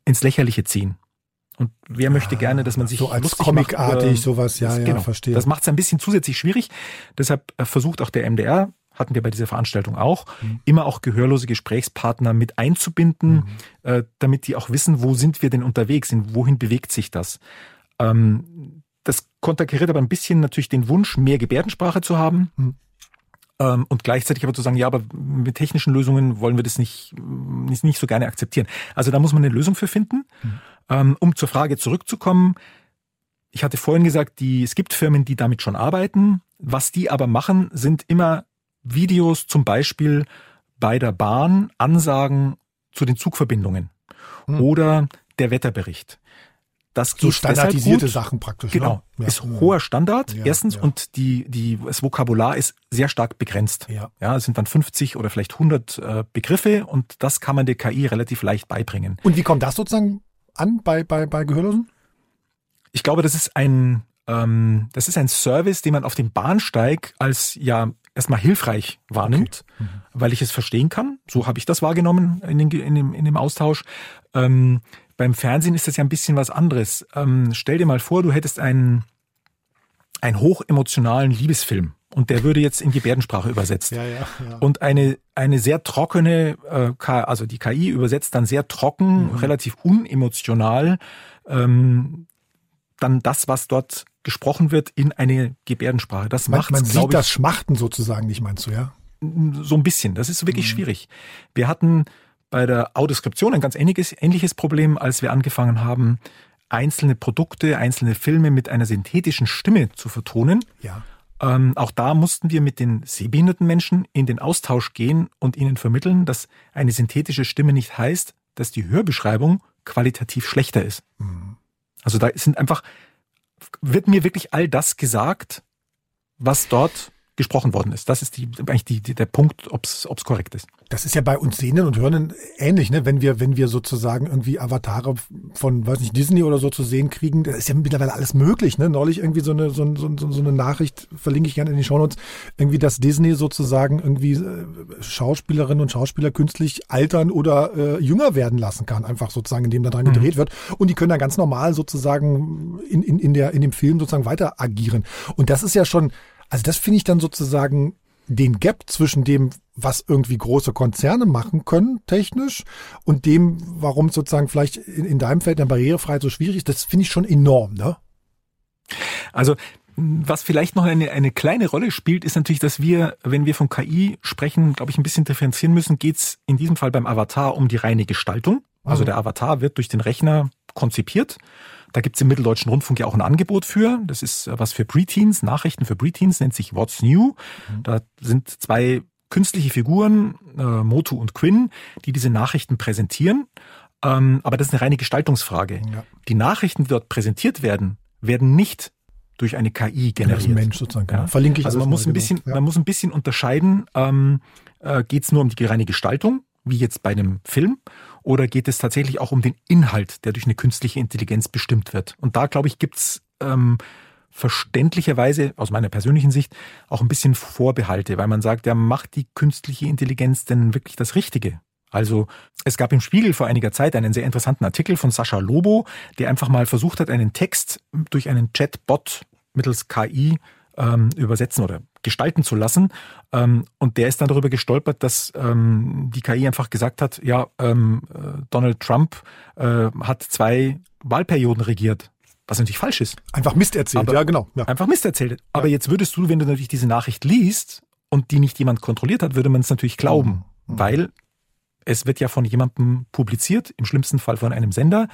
ins Lächerliche ziehen. Und wer möchte gerne, dass man sich so als Comicartig macht, sowas, ja, ja, genau. verstehe. Das macht es ein bisschen zusätzlich schwierig. Deshalb äh, versucht auch der MDR hatten wir bei dieser Veranstaltung auch, mhm. immer auch gehörlose Gesprächspartner mit einzubinden, mhm. äh, damit die auch wissen, wo sind wir denn unterwegs, in wohin bewegt sich das. Ähm, das konterkariert aber ein bisschen natürlich den Wunsch, mehr Gebärdensprache zu haben. Mhm. Ähm, und gleichzeitig aber zu sagen, ja, aber mit technischen Lösungen wollen wir das nicht, nicht, nicht so gerne akzeptieren. Also da muss man eine Lösung für finden. Mhm. Ähm, um zur Frage zurückzukommen, ich hatte vorhin gesagt, die, es gibt Firmen, die damit schon arbeiten. Was die aber machen, sind immer Videos zum Beispiel bei der Bahn Ansagen zu den Zugverbindungen hm. oder der Wetterbericht. Das so standardisierte Sachen praktisch. Ne? Genau. Ne? Ja. Ist hoher Standard, ja, erstens, ja. und die, die, das Vokabular ist sehr stark begrenzt. Ja. ja, es sind dann 50 oder vielleicht 100 äh, Begriffe und das kann man der KI relativ leicht beibringen. Und wie kommt das sozusagen an bei, bei, bei Gehörlosen? Ich glaube, das ist ein, ähm, das ist ein Service, den man auf dem Bahnsteig als ja erstmal hilfreich wahrnimmt, okay. mhm. weil ich es verstehen kann. So habe ich das wahrgenommen in, den, in, dem, in dem Austausch. Ähm, beim Fernsehen ist das ja ein bisschen was anderes. Ähm, stell dir mal vor, du hättest einen, einen hochemotionalen Liebesfilm und der würde jetzt in Gebärdensprache übersetzt. Ja, ja, ja. Und eine, eine sehr trockene, äh, also die KI übersetzt dann sehr trocken, mhm. relativ unemotional, ähm, dann das, was dort gesprochen wird in eine Gebärdensprache. Das macht Man sieht ich, das Schmachten sozusagen nicht, meinst du, ja? So ein bisschen. Das ist wirklich mhm. schwierig. Wir hatten bei der Audioskription ein ganz ähnliches, ähnliches Problem, als wir angefangen haben, einzelne Produkte, einzelne Filme mit einer synthetischen Stimme zu vertonen. Ja. Ähm, auch da mussten wir mit den sehbehinderten Menschen in den Austausch gehen und ihnen vermitteln, dass eine synthetische Stimme nicht heißt, dass die Hörbeschreibung qualitativ schlechter ist. Mhm. Also da sind einfach, wird mir wirklich all das gesagt, was dort gesprochen worden ist. Das ist die, eigentlich die, die, der Punkt, ob es korrekt ist. Das ist ja bei uns Sehenden und Hörenden ähnlich, ne? Wenn wir, wenn wir sozusagen irgendwie Avatare von, weiß nicht, Disney oder so zu sehen kriegen, da ist ja mittlerweile alles möglich, ne? Neulich irgendwie so eine, so, so, so eine Nachricht, verlinke ich gerne in die Shownotes, irgendwie, dass Disney sozusagen irgendwie äh, Schauspielerinnen und Schauspieler künstlich altern oder äh, jünger werden lassen kann, einfach sozusagen, indem da dran mhm. gedreht wird. Und die können dann ganz normal sozusagen in, in, in, der, in dem Film sozusagen weiter agieren. Und das ist ja schon, also das finde ich dann sozusagen den Gap zwischen dem, was irgendwie große Konzerne machen können, technisch, und dem, warum sozusagen vielleicht in, in deinem Feld der Barrierefreiheit so schwierig ist, das finde ich schon enorm, ne? Also was vielleicht noch eine, eine kleine Rolle spielt, ist natürlich, dass wir, wenn wir von KI sprechen, glaube ich, ein bisschen differenzieren müssen, geht es in diesem Fall beim Avatar um die reine Gestaltung. Also mhm. der Avatar wird durch den Rechner konzipiert da gibt es im Mitteldeutschen Rundfunk ja auch ein Angebot für. Das ist äh, was für Preteens, Nachrichten für Preteens, nennt sich What's New. Mhm. Da sind zwei künstliche Figuren, äh, Motu und Quinn, die diese Nachrichten präsentieren. Ähm, aber das ist eine reine Gestaltungsfrage. Ja. Die Nachrichten, die dort präsentiert werden, werden nicht durch eine KI generiert. Mensch sozusagen. Ja. Verlinke ich also man muss ein bisschen, genau. ja. man muss ein bisschen unterscheiden. Ähm, äh, Geht es nur um die reine Gestaltung, wie jetzt bei einem Film, oder geht es tatsächlich auch um den Inhalt, der durch eine künstliche Intelligenz bestimmt wird? Und da, glaube ich, gibt's ähm, verständlicherweise aus meiner persönlichen Sicht auch ein bisschen Vorbehalte, weil man sagt, ja, macht die künstliche Intelligenz denn wirklich das Richtige? Also es gab im Spiegel vor einiger Zeit einen sehr interessanten Artikel von Sascha Lobo, der einfach mal versucht hat, einen Text durch einen Chatbot mittels KI ähm, übersetzen oder gestalten zu lassen. Ähm, und der ist dann darüber gestolpert, dass ähm, die KI einfach gesagt hat, ja, ähm, äh, Donald Trump äh, hat zwei Wahlperioden regiert. Was natürlich falsch ist. Einfach Mist erzählt, aber ja genau. Ja. Einfach Mist erzählt. Aber ja. jetzt würdest du, wenn du natürlich diese Nachricht liest und die nicht jemand kontrolliert hat, würde man es natürlich glauben. Mhm. Weil es wird ja von jemandem publiziert, im schlimmsten Fall von einem Sender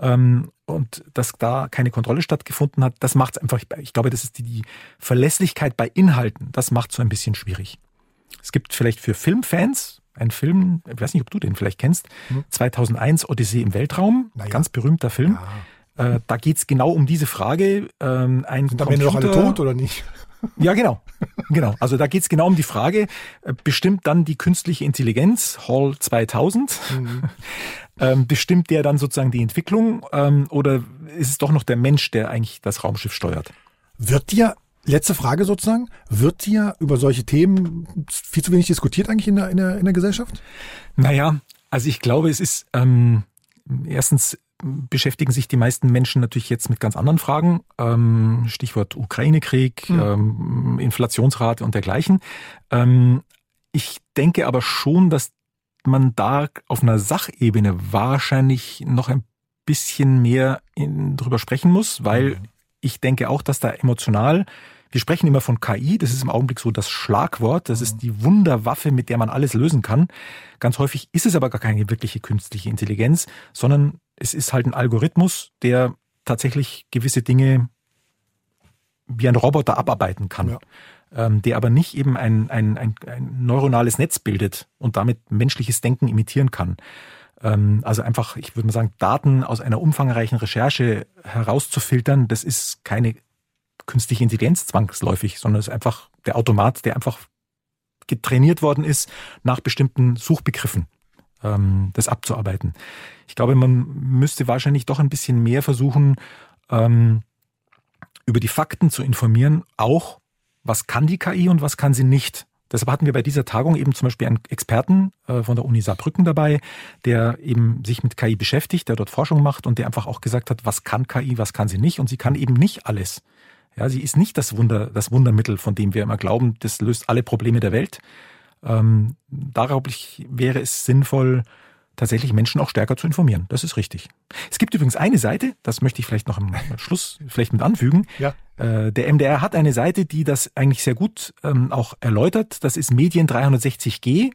ähm, und dass da keine Kontrolle stattgefunden hat, das macht es einfach, ich glaube, das ist die, die Verlässlichkeit bei Inhalten, das macht so ein bisschen schwierig. Es gibt vielleicht für Filmfans einen Film, ich weiß nicht, ob du den vielleicht kennst, hm. 2001 Odyssee im Weltraum, ja. ganz berühmter Film. Ja. Äh, da geht's genau um diese Frage. Ähm, ein Sind am Ende doch alle tot oder nicht? Ja, genau. Genau. Also da geht's genau um die Frage, äh, bestimmt dann die künstliche Intelligenz, Hall 2000, mhm. (laughs) ähm, bestimmt der dann sozusagen die Entwicklung ähm, oder ist es doch noch der Mensch, der eigentlich das Raumschiff steuert? Wird dir, letzte Frage sozusagen, wird dir über solche Themen viel zu wenig diskutiert eigentlich in der, in der, in der Gesellschaft? Naja, also ich glaube, es ist ähm, erstens beschäftigen sich die meisten Menschen natürlich jetzt mit ganz anderen Fragen. Ähm, Stichwort Ukraine-Krieg, mhm. ähm, Inflationsrate und dergleichen. Ähm, ich denke aber schon, dass man da auf einer Sachebene wahrscheinlich noch ein bisschen mehr in, drüber sprechen muss, weil mhm. ich denke auch, dass da emotional wir sprechen immer von KI, das ist im Augenblick so das Schlagwort, das ist die Wunderwaffe, mit der man alles lösen kann. Ganz häufig ist es aber gar keine wirkliche künstliche Intelligenz, sondern es ist halt ein Algorithmus, der tatsächlich gewisse Dinge wie ein Roboter abarbeiten kann. Ja. Ähm, der aber nicht eben ein, ein, ein, ein neuronales Netz bildet und damit menschliches Denken imitieren kann. Ähm, also einfach, ich würde mal sagen, Daten aus einer umfangreichen Recherche herauszufiltern, das ist keine künstliche Intelligenz zwangsläufig, sondern es ist einfach der Automat, der einfach getrainiert worden ist nach bestimmten Suchbegriffen ähm, das abzuarbeiten. Ich glaube, man müsste wahrscheinlich doch ein bisschen mehr versuchen, ähm, über die Fakten zu informieren, auch was kann die KI und was kann sie nicht. Deshalb hatten wir bei dieser Tagung eben zum Beispiel einen Experten äh, von der Uni Saarbrücken dabei, der eben sich mit KI beschäftigt, der dort Forschung macht und der einfach auch gesagt hat, was kann KI, was kann sie nicht und sie kann eben nicht alles. Ja, sie ist nicht das Wunder, das Wundermittel, von dem wir immer glauben, das löst alle Probleme der Welt. Ähm, darauf wäre es sinnvoll, tatsächlich Menschen auch stärker zu informieren. Das ist richtig. Es gibt übrigens eine Seite, das möchte ich vielleicht noch am Schluss vielleicht mit anfügen. Ja. Äh, der MDR hat eine Seite, die das eigentlich sehr gut ähm, auch erläutert. Das ist Medien 360G.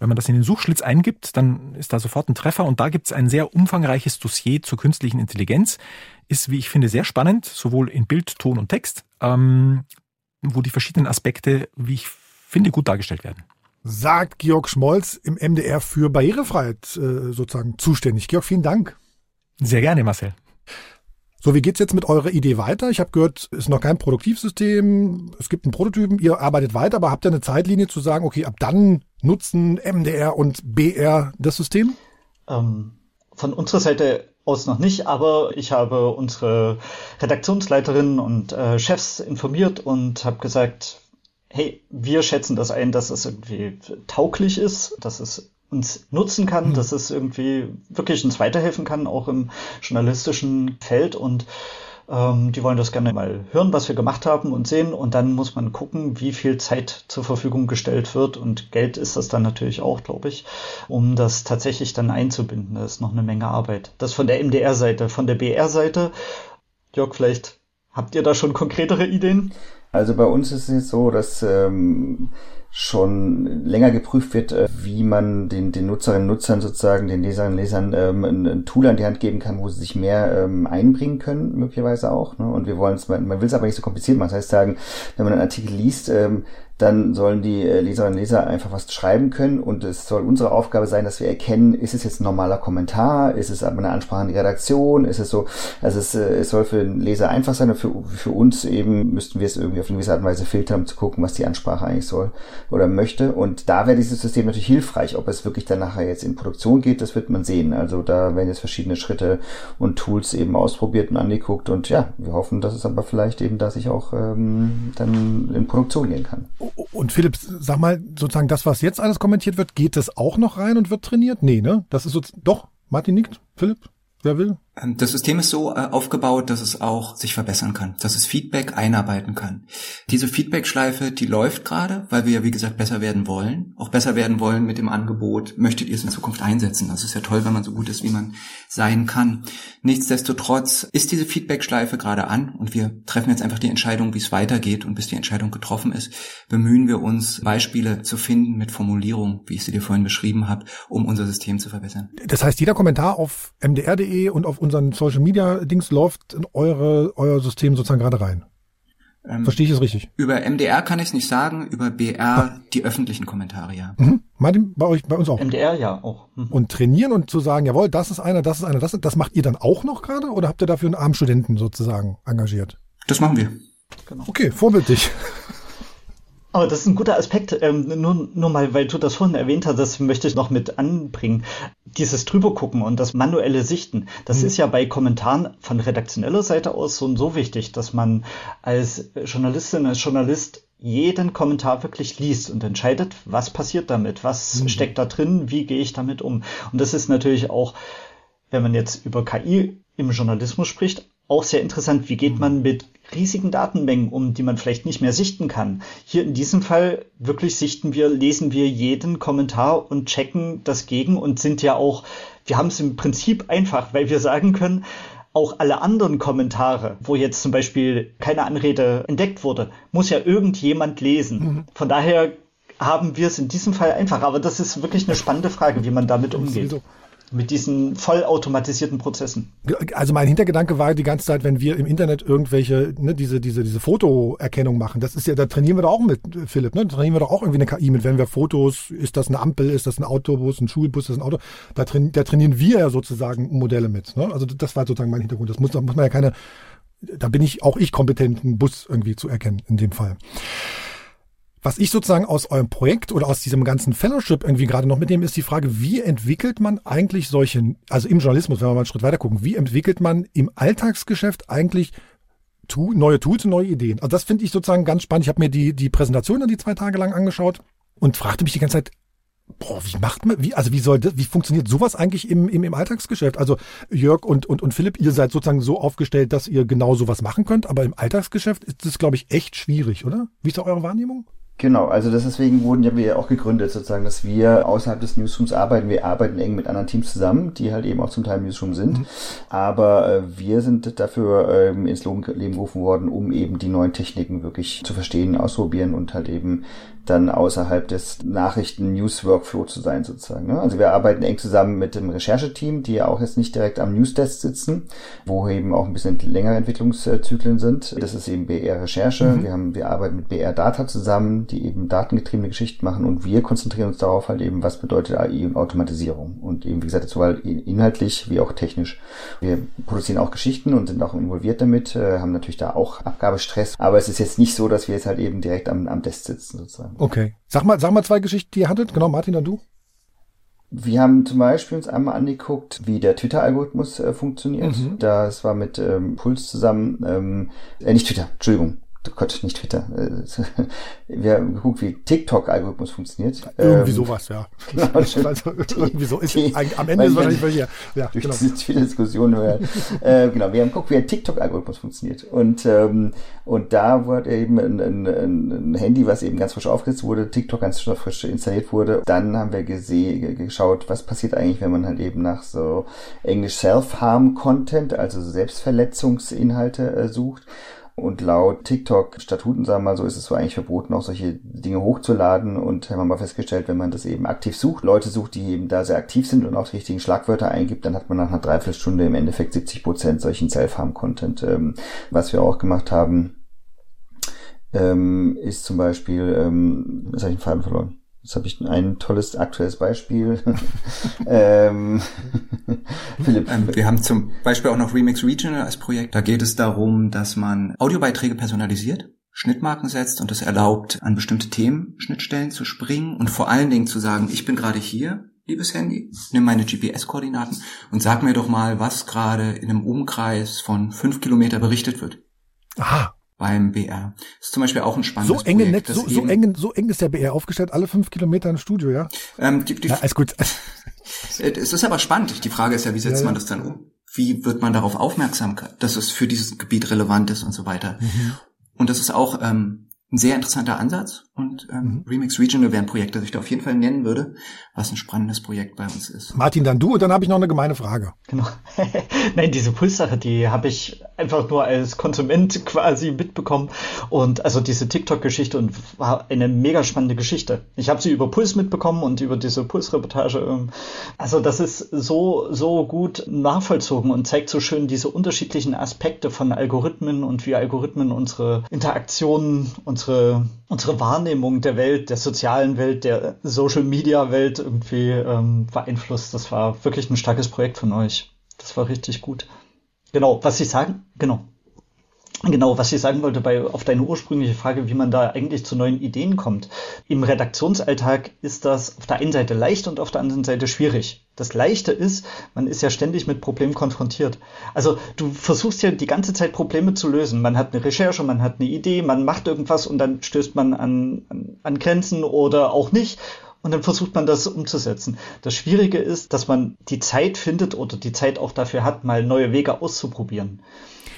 Wenn man das in den Suchschlitz eingibt, dann ist da sofort ein Treffer und da gibt es ein sehr umfangreiches Dossier zur künstlichen Intelligenz. Ist, wie ich finde, sehr spannend, sowohl in Bild, Ton und Text, ähm, wo die verschiedenen Aspekte, wie ich finde, gut dargestellt werden sagt Georg Schmolz im MDR für Barrierefreiheit äh, sozusagen zuständig. Georg, vielen Dank. Sehr gerne, Marcel. So, wie geht's jetzt mit eurer Idee weiter? Ich habe gehört, es ist noch kein Produktivsystem, es gibt einen Prototypen, ihr arbeitet weiter, aber habt ihr eine Zeitlinie zu sagen, okay, ab dann nutzen MDR und BR das System? Ähm, von unserer Seite aus noch nicht, aber ich habe unsere Redaktionsleiterinnen und äh, Chefs informiert und habe gesagt, hey, wir schätzen das ein, dass es irgendwie tauglich ist, dass es uns nutzen kann, mhm. dass es irgendwie wirklich uns weiterhelfen kann, auch im journalistischen Feld und ähm, die wollen das gerne mal hören, was wir gemacht haben und sehen und dann muss man gucken, wie viel Zeit zur Verfügung gestellt wird und Geld ist das dann natürlich auch, glaube ich, um das tatsächlich dann einzubinden. Das ist noch eine Menge Arbeit. Das von der MDR-Seite, von der BR-Seite. Jörg, vielleicht habt ihr da schon konkretere Ideen? Also bei uns ist es so, dass ähm, schon länger geprüft wird, äh, wie man den, den Nutzerinnen und Nutzern sozusagen, den Leserinnen und Lesern ähm, ein, ein, Tool an die Hand geben kann, wo sie sich mehr ähm, einbringen können, möglicherweise auch. Ne? Und wir wollen es, man, will es aber nicht so kompliziert machen. Das heißt sagen, wenn man einen Artikel liest, ähm, dann sollen die äh, Leserinnen und Leser einfach was schreiben können und es soll unsere Aufgabe sein, dass wir erkennen, ist es jetzt ein normaler Kommentar, ist es aber eine Ansprache an die Redaktion, ist es so, also es, äh, es soll für den Leser einfach sein und für, für uns eben müssten wir es irgendwie auf eine gewisse Art und Weise filtern, um zu gucken, was die Ansprache eigentlich soll oder möchte und da wäre dieses System natürlich hilfreich, ob es wirklich dann nachher jetzt in Produktion geht, das wird man sehen, also da werden jetzt verschiedene Schritte und Tools eben ausprobiert und angeguckt und ja, wir hoffen, dass es aber vielleicht eben, dass ich auch ähm, dann in Produktion gehen kann. Und Philipp, sag mal, sozusagen das, was jetzt alles kommentiert wird, geht das auch noch rein und wird trainiert? Nee, ne? Das ist so, doch, Martin nickt, Philipp, wer will? Ähm, das System ist so äh, aufgebaut, dass es auch sich verbessern kann, dass es Feedback einarbeiten kann. Diese Feedback-Schleife, die läuft gerade, weil wir ja, wie gesagt, besser werden wollen. Auch besser werden wollen mit dem Angebot, möchtet ihr es in Zukunft einsetzen? Das ist ja toll, wenn man so gut ist, wie man sein kann. Nichtsdestotrotz ist diese Feedback-Schleife gerade an und wir treffen jetzt einfach die Entscheidung, wie es weitergeht und bis die Entscheidung getroffen ist, bemühen wir uns, Beispiele zu finden mit Formulierung, wie ich sie dir vorhin beschrieben habe, um unser System zu verbessern. Das heißt, jeder Kommentar auf mdr.de und auf unseren Social Media Dings läuft in eure, euer System sozusagen gerade rein. Ähm, Verstehe ich es richtig? Über MDR kann ich es nicht sagen, über BR ah. die öffentlichen Kommentare, ja. Mhm. Martin, bei euch, bei uns auch. MDR ja auch. Mhm. Und trainieren und zu sagen, jawohl, das ist einer, das ist einer, das, das macht ihr dann auch noch gerade oder habt ihr dafür einen armen Studenten sozusagen engagiert? Das machen wir. Genau. Okay, vorbildlich. Aber das ist ein guter Aspekt. Ähm, nur, nur mal, weil du das vorhin erwähnt hast, das möchte ich noch mit anbringen. Dieses drübergucken und das manuelle Sichten, das mhm. ist ja bei Kommentaren von redaktioneller Seite aus so und so wichtig, dass man als Journalistin, als Journalist jeden Kommentar wirklich liest und entscheidet, was passiert damit, was mhm. steckt da drin, wie gehe ich damit um. Und das ist natürlich auch, wenn man jetzt über KI im Journalismus spricht, auch sehr interessant. Wie geht man mit riesigen Datenmengen um, die man vielleicht nicht mehr sichten kann? Hier in diesem Fall wirklich sichten wir, lesen wir jeden Kommentar und checken das gegen und sind ja auch, wir haben es im Prinzip einfach, weil wir sagen können, auch alle anderen Kommentare, wo jetzt zum Beispiel keine Anrede entdeckt wurde, muss ja irgendjemand lesen. Mhm. Von daher haben wir es in diesem Fall einfach. Aber das ist wirklich eine spannende Frage, wie man damit umgeht mit diesen vollautomatisierten Prozessen. Also mein Hintergedanke war die ganze Zeit, wenn wir im Internet irgendwelche, ne, diese, diese, diese Fotoerkennung machen, das ist ja, da trainieren wir doch auch mit, Philipp, ne? Da trainieren wir doch auch irgendwie eine KI mit, wenn wir Fotos, ist das eine Ampel, ist das ein Autobus, ein Schulbus, ist das ein Auto, da, trainieren, da trainieren wir ja sozusagen Modelle mit. Ne? Also das war sozusagen mein Hintergrund. Das muss, da muss man ja keine, da bin ich auch ich kompetent, einen Bus irgendwie zu erkennen in dem Fall. Was ich sozusagen aus eurem Projekt oder aus diesem ganzen Fellowship irgendwie gerade noch mitnehme, ist die Frage, wie entwickelt man eigentlich solche, also im Journalismus, wenn wir mal einen Schritt weiter gucken, wie entwickelt man im Alltagsgeschäft eigentlich tu, neue Tools neue Ideen? Also das finde ich sozusagen ganz spannend. Ich habe mir die, die Präsentation dann die zwei Tage lang angeschaut und fragte mich die ganze Zeit, Boah, wie macht man, wie, also wie soll das, wie funktioniert sowas eigentlich im, im, im Alltagsgeschäft? Also Jörg und, und, und Philipp, ihr seid sozusagen so aufgestellt, dass ihr genau sowas machen könnt, aber im Alltagsgeschäft ist das, glaube ich, echt schwierig, oder? Wie ist da eure Wahrnehmung? Genau, also deswegen wurden ja wir auch gegründet, sozusagen, dass wir außerhalb des Newsrooms arbeiten. Wir arbeiten eng mit anderen Teams zusammen, die halt eben auch zum Teil im Newsroom sind. Mhm. Aber äh, wir sind dafür ähm, ins Leben gerufen worden, um eben die neuen Techniken wirklich zu verstehen, ausprobieren und halt eben dann außerhalb des Nachrichten-News-Workflow zu sein sozusagen. Ne? Also wir arbeiten eng zusammen mit dem Rechercheteam, die ja auch jetzt nicht direkt am Newsdesk sitzen, wo eben auch ein bisschen längere Entwicklungszyklen sind. Das ist eben BR Recherche. Mhm. Wir haben, wir arbeiten mit BR Data zusammen, die eben datengetriebene Geschichten machen und wir konzentrieren uns darauf halt eben, was bedeutet AI und Automatisierung und eben wie gesagt sowohl inhaltlich wie auch technisch. Wir produzieren auch Geschichten und sind auch involviert damit, äh, haben natürlich da auch Abgabestress, aber es ist jetzt nicht so, dass wir jetzt halt eben direkt am, am Desk sitzen sozusagen. Okay. Sag mal, sag mal zwei Geschichten, die ihr hattet. Genau, Martin, dann du. Wir haben zum Beispiel uns einmal angeguckt, wie der Twitter-Algorithmus äh, funktioniert. Mhm. Das war mit ähm, Puls zusammen, ähm, äh, nicht Twitter, Entschuldigung, Gott, nicht Twitter. Äh, (laughs) wir haben geguckt, wie TikTok-Algorithmus funktioniert. Irgendwie ähm, sowas, ja. (laughs) Genau, also, (laughs) irgendwie so ist die, am Ende ist wahrscheinlich hier. Ja, durch genau. diese viele Diskussionen äh, genau, wir haben geguckt, wie ein TikTok-Algorithmus funktioniert. Und, ähm, und da wurde eben ein, ein, ein, Handy, was eben ganz frisch aufgesetzt wurde, TikTok ganz frisch installiert wurde. Dann haben wir gesehen, geschaut, was passiert eigentlich, wenn man halt eben nach so Englisch Self-Harm-Content, also Selbstverletzungsinhalte äh, sucht. Und laut TikTok-Statuten, sagen wir mal so, ist es so eigentlich verboten, auch solche Dinge hochzuladen. Und haben wir mal festgestellt, wenn man das eben aktiv sucht, Leute sucht, die eben da sehr aktiv sind und auch die richtigen Schlagwörter eingibt, dann hat man nach einer Dreiviertelstunde im Endeffekt 70 Prozent solchen Self-Harm-Content. Ähm, was wir auch gemacht haben, ähm, ist zum Beispiel, ähm, was habe ich den Faden verloren? Jetzt habe ich ein tolles aktuelles Beispiel. (laughs) ähm, (laughs) Philipp. Ähm, wir haben zum Beispiel auch noch Remix Regional als Projekt. Da geht es darum, dass man Audiobeiträge personalisiert, Schnittmarken setzt und es erlaubt, an bestimmte Themen Schnittstellen zu springen und vor allen Dingen zu sagen, ich bin gerade hier, liebes Handy, nimm meine GPS-Koordinaten und sag mir doch mal, was gerade in einem Umkreis von fünf Kilometer berichtet wird. Aha beim BR. Das ist zum Beispiel auch ein spannendes so enge Projekt. Netz, so, so, eng, so eng ist der BR aufgestellt, alle fünf Kilometer im Studio, ja? Ähm, die, die, ja, alles gut. (laughs) es ist aber spannend. Die Frage ist ja, wie setzt ja, man das dann um? Wie wird man darauf aufmerksam, dass es für dieses Gebiet relevant ist und so weiter? Mhm. Und das ist auch ähm, ein sehr interessanter Ansatz und ähm, mhm. Remix Regional wäre ein Projekt, das ich da auf jeden Fall nennen würde, was ein spannendes Projekt bei uns ist. Martin, dann du und dann habe ich noch eine gemeine Frage. Genau. (laughs) Nein, diese Pulssache, die habe ich einfach nur als Konsument (laughs) quasi mitbekommen und also diese TikTok-Geschichte und war eine mega spannende Geschichte. Ich habe sie über Puls mitbekommen und über diese Puls-Reportage. Ähm, also das ist so so gut nachvollzogen und zeigt so schön diese unterschiedlichen Aspekte von Algorithmen und wie Algorithmen unsere Interaktionen, unsere unsere Wahrnehmung der Welt, der sozialen Welt, der Social Media Welt irgendwie ähm, beeinflusst. Das war wirklich ein starkes Projekt von euch. Das war richtig gut. Genau, was ich sagen, genau. Genau, was ich sagen wollte bei, auf deine ursprüngliche Frage, wie man da eigentlich zu neuen Ideen kommt. Im Redaktionsalltag ist das auf der einen Seite leicht und auf der anderen Seite schwierig. Das Leichte ist, man ist ja ständig mit Problemen konfrontiert. Also du versuchst ja die ganze Zeit Probleme zu lösen. Man hat eine Recherche, man hat eine Idee, man macht irgendwas und dann stößt man an, an, an Grenzen oder auch nicht und dann versucht man das umzusetzen. Das Schwierige ist, dass man die Zeit findet oder die Zeit auch dafür hat, mal neue Wege auszuprobieren.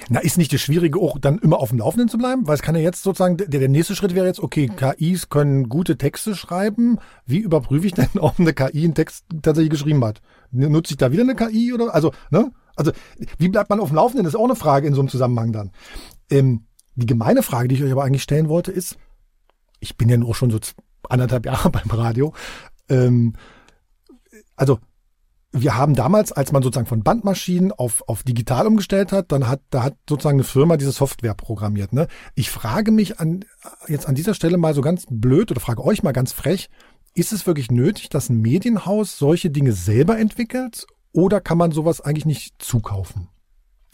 Na, ist nicht das Schwierige auch dann immer auf dem Laufenden zu bleiben? Weil es kann ja jetzt sozusagen, der, der nächste Schritt wäre jetzt, okay, KIs können gute Texte schreiben. Wie überprüfe ich denn, (laughs) ob eine KI einen Text tatsächlich geschrieben hat? Nutze ich da wieder eine KI oder, also, ne? Also, wie bleibt man auf dem Laufenden? Das ist auch eine Frage in so einem Zusammenhang dann. Ähm, die gemeine Frage, die ich euch aber eigentlich stellen wollte, ist, ich bin ja nur schon so anderthalb (laughs) Jahre beim Radio. Ähm, also wir haben damals, als man sozusagen von Bandmaschinen auf, auf digital umgestellt hat, dann hat, da hat sozusagen eine Firma diese Software programmiert. Ne? Ich frage mich an, jetzt an dieser Stelle mal so ganz blöd oder frage euch mal ganz frech, ist es wirklich nötig, dass ein Medienhaus solche Dinge selber entwickelt oder kann man sowas eigentlich nicht zukaufen?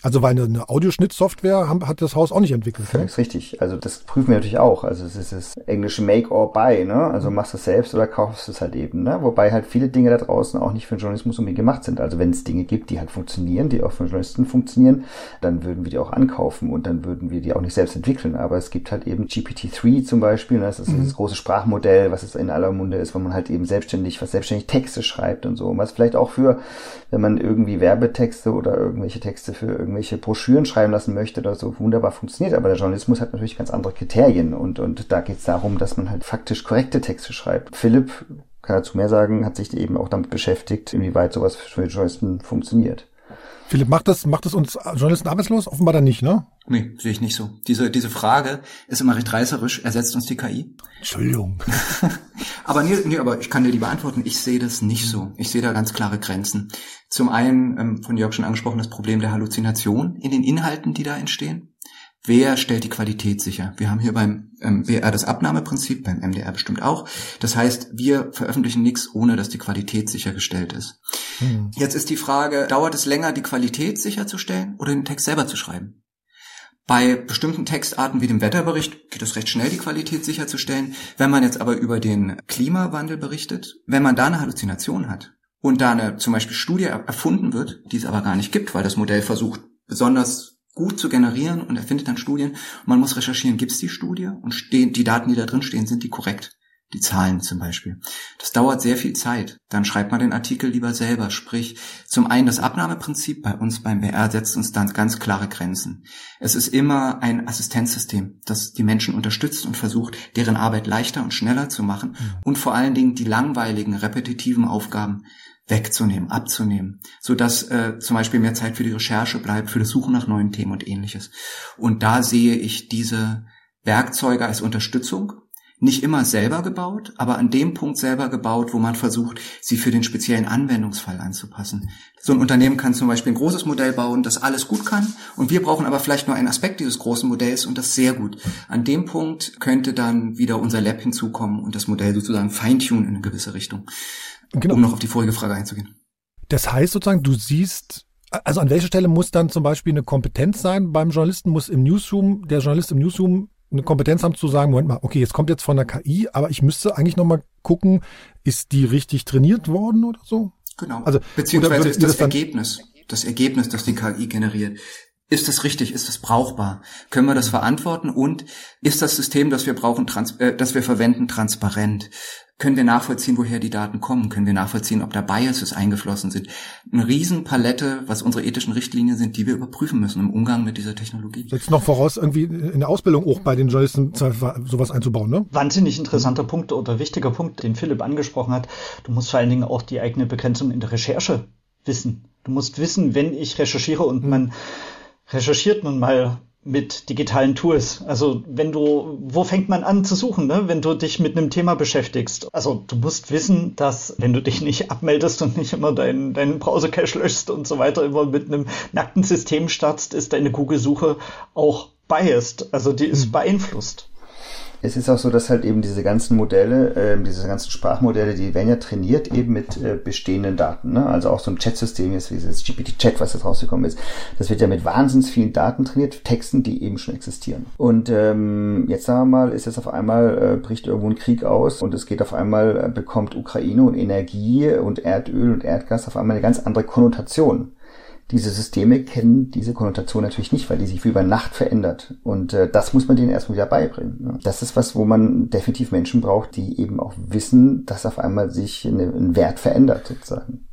Also weil eine, eine Audioschnittsoftware hat das Haus auch nicht entwickelt. Ne? Das ist richtig. Also das prüfen wir natürlich auch. Also es ist das englische Make or Buy, ne? Also machst du es selbst oder kaufst du es halt eben, ne? Wobei halt viele Dinge da draußen auch nicht für den Journalismus irgendwie gemacht sind. Also wenn es Dinge gibt, die halt funktionieren, die auch für Journalisten funktionieren, dann würden wir die auch ankaufen und dann würden wir die auch nicht selbst entwickeln. Aber es gibt halt eben GPT-3 zum Beispiel, ne? das ist mhm. dieses große Sprachmodell, was es in aller Munde ist, wo man halt eben selbstständig, was selbstständig Texte schreibt und so. Und was vielleicht auch für, wenn man irgendwie Werbetexte oder irgendwelche Texte für irgendwie irgendwelche Broschüren schreiben lassen möchte oder so, wunderbar funktioniert. Aber der Journalismus hat natürlich ganz andere Kriterien und, und da geht es darum, dass man halt faktisch korrekte Texte schreibt. Philipp kann dazu mehr sagen, hat sich eben auch damit beschäftigt, inwieweit sowas für Journalisten funktioniert. Philipp, macht das, macht das uns Journalisten arbeitslos? Offenbar dann nicht, ne? Nee, sehe ich nicht so. Diese, diese Frage ist immer recht reißerisch. Ersetzt uns die KI? Entschuldigung. (laughs) aber nee, nee, aber ich kann dir die beantworten. Ich sehe das nicht so. Ich sehe da ganz klare Grenzen. Zum einen, ähm, von Jörg schon angesprochen, das Problem der Halluzination in den Inhalten, die da entstehen. Wer stellt die Qualität sicher? Wir haben hier beim ähm, BR das Abnahmeprinzip, beim MDR bestimmt auch. Das heißt, wir veröffentlichen nichts, ohne dass die Qualität sichergestellt ist. Hm. Jetzt ist die Frage, dauert es länger, die Qualität sicherzustellen oder den Text selber zu schreiben? Bei bestimmten Textarten wie dem Wetterbericht geht es recht schnell, die Qualität sicherzustellen. Wenn man jetzt aber über den Klimawandel berichtet, wenn man da eine Halluzination hat und da eine zum Beispiel Studie erfunden wird, die es aber gar nicht gibt, weil das Modell versucht, besonders gut zu generieren und er findet dann Studien. Und man muss recherchieren, gibt es die Studie und stehen, die Daten, die da drin stehen, sind die korrekt? Die Zahlen zum Beispiel. Das dauert sehr viel Zeit. Dann schreibt man den Artikel lieber selber. Sprich, zum einen das Abnahmeprinzip bei uns beim BR setzt uns dann ganz klare Grenzen. Es ist immer ein Assistenzsystem, das die Menschen unterstützt und versucht, deren Arbeit leichter und schneller zu machen mhm. und vor allen Dingen die langweiligen, repetitiven Aufgaben wegzunehmen, abzunehmen, so dass äh, zum Beispiel mehr Zeit für die Recherche bleibt, für das Suchen nach neuen Themen und ähnliches. Und da sehe ich diese Werkzeuge als Unterstützung, nicht immer selber gebaut, aber an dem Punkt selber gebaut, wo man versucht, sie für den speziellen Anwendungsfall anzupassen. So ein Unternehmen kann zum Beispiel ein großes Modell bauen, das alles gut kann, und wir brauchen aber vielleicht nur einen Aspekt dieses großen Modells und das sehr gut. An dem Punkt könnte dann wieder unser Lab hinzukommen und das Modell sozusagen feintunen in eine gewisse Richtung genau. um noch auf die vorige Frage einzugehen. Das heißt sozusagen, du siehst, also an welcher Stelle muss dann zum Beispiel eine Kompetenz sein beim Journalisten, muss im Newsroom, der Journalist im Newsroom eine Kompetenz haben zu sagen, Moment mal, okay, jetzt kommt jetzt von der KI, aber ich müsste eigentlich nochmal gucken, ist die richtig trainiert worden oder so? Genau. Also, Beziehungsweise ist das, das Ergebnis, das Ergebnis, das die KI generiert. Ist das richtig? Ist das brauchbar? Können wir das verantworten? Und ist das System, das wir brauchen, trans äh, das wir verwenden, transparent? Können wir nachvollziehen, woher die Daten kommen? Können wir nachvollziehen, ob da Biases eingeflossen sind? Eine Riesenpalette, was unsere ethischen Richtlinien sind, die wir überprüfen müssen im Umgang mit dieser Technologie. Setzt noch voraus, irgendwie in der Ausbildung auch bei den Journalisten sowas einzubauen, ne? Wahnsinnig interessanter Punkt oder wichtiger Punkt, den Philipp angesprochen hat. Du musst vor allen Dingen auch die eigene Begrenzung in der Recherche wissen. Du musst wissen, wenn ich recherchiere und man recherchiert nun mal mit digitalen Tools. Also wenn du, wo fängt man an zu suchen, ne? wenn du dich mit einem Thema beschäftigst? Also du musst wissen, dass wenn du dich nicht abmeldest und nicht immer deinen deinen Browser-Cache löschst und so weiter, immer mit einem nackten System startst, ist deine Google-Suche auch biased, also die ist mhm. beeinflusst es ist auch so, dass halt eben diese ganzen Modelle, äh, diese ganzen Sprachmodelle, die werden ja trainiert eben mit äh, bestehenden Daten. Ne? Also auch so ein Chat-System jetzt wie dieses GPT-Chat, was jetzt rausgekommen ist, das wird ja mit wahnsinns vielen Daten trainiert, Texten, die eben schon existieren. Und ähm, jetzt sagen wir mal, ist jetzt auf einmal, äh, bricht irgendwo ein Krieg aus und es geht auf einmal, äh, bekommt Ukraine und Energie und Erdöl und Erdgas auf einmal eine ganz andere Konnotation diese Systeme kennen diese Konnotation natürlich nicht, weil die sich wie über Nacht verändert. Und äh, das muss man denen erstmal wieder beibringen. Ne? Das ist was, wo man definitiv Menschen braucht, die eben auch wissen, dass auf einmal sich eine, ein Wert verändert sozusagen.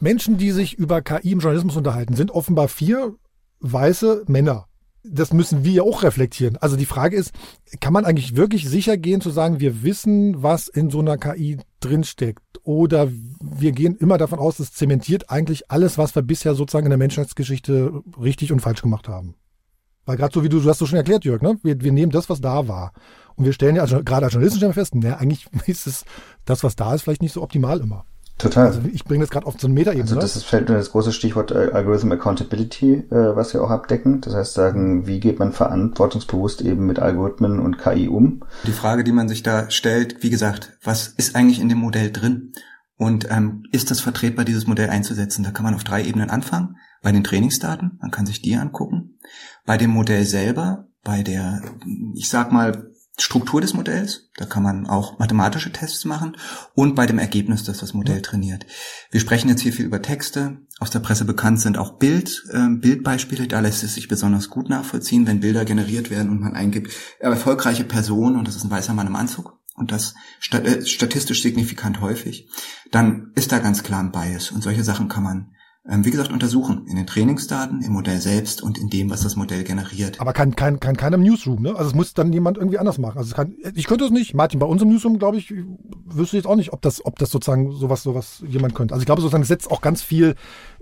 Menschen, die sich über KI im Journalismus unterhalten, sind offenbar vier weiße Männer das müssen wir auch reflektieren. Also die Frage ist, kann man eigentlich wirklich sicher gehen zu sagen, wir wissen, was in so einer KI drinsteckt? Oder wir gehen immer davon aus, es zementiert eigentlich alles, was wir bisher sozusagen in der Menschheitsgeschichte richtig und falsch gemacht haben. Weil gerade so wie du, du hast so schon erklärt, Jörg, ne? wir, wir nehmen das, was da war. Und wir stellen ja also, gerade als Journalisten fest, ne, eigentlich (laughs) ist es das, was da ist, vielleicht nicht so optimal immer. Total. Also ich bringe das gerade auf so eine Metaebene. Also das ist, fällt nur das große Stichwort äh, Algorithm Accountability, äh, was wir auch abdecken. Das heißt sagen, wie geht man verantwortungsbewusst eben mit Algorithmen und KI um? Die Frage, die man sich da stellt, wie gesagt, was ist eigentlich in dem Modell drin? Und ähm, ist das vertretbar, dieses Modell einzusetzen? Da kann man auf drei Ebenen anfangen. Bei den Trainingsdaten, man kann sich die angucken. Bei dem Modell selber, bei der, ich sag mal, Struktur des Modells, da kann man auch mathematische Tests machen und bei dem Ergebnis, das das Modell trainiert. Wir sprechen jetzt hier viel über Texte. Aus der Presse bekannt sind auch Bild, äh, Bildbeispiele. Da lässt es sich besonders gut nachvollziehen, wenn Bilder generiert werden und man eingibt erfolgreiche Person und das ist ein weißer Mann im Anzug und das äh, statistisch signifikant häufig. Dann ist da ganz klar ein Bias und solche Sachen kann man wie gesagt, untersuchen. In den Trainingsdaten, im Modell selbst und in dem, was das Modell generiert. Aber kann, kann, kann keiner im Newsroom, ne? Also es muss dann jemand irgendwie anders machen. Also kann, ich könnte es nicht. Martin, bei unserem Newsroom, glaube ich, wüsste ich jetzt auch nicht, ob das, ob das sozusagen sowas, sowas jemand könnte. Also ich glaube sozusagen, es setzt auch ganz viel,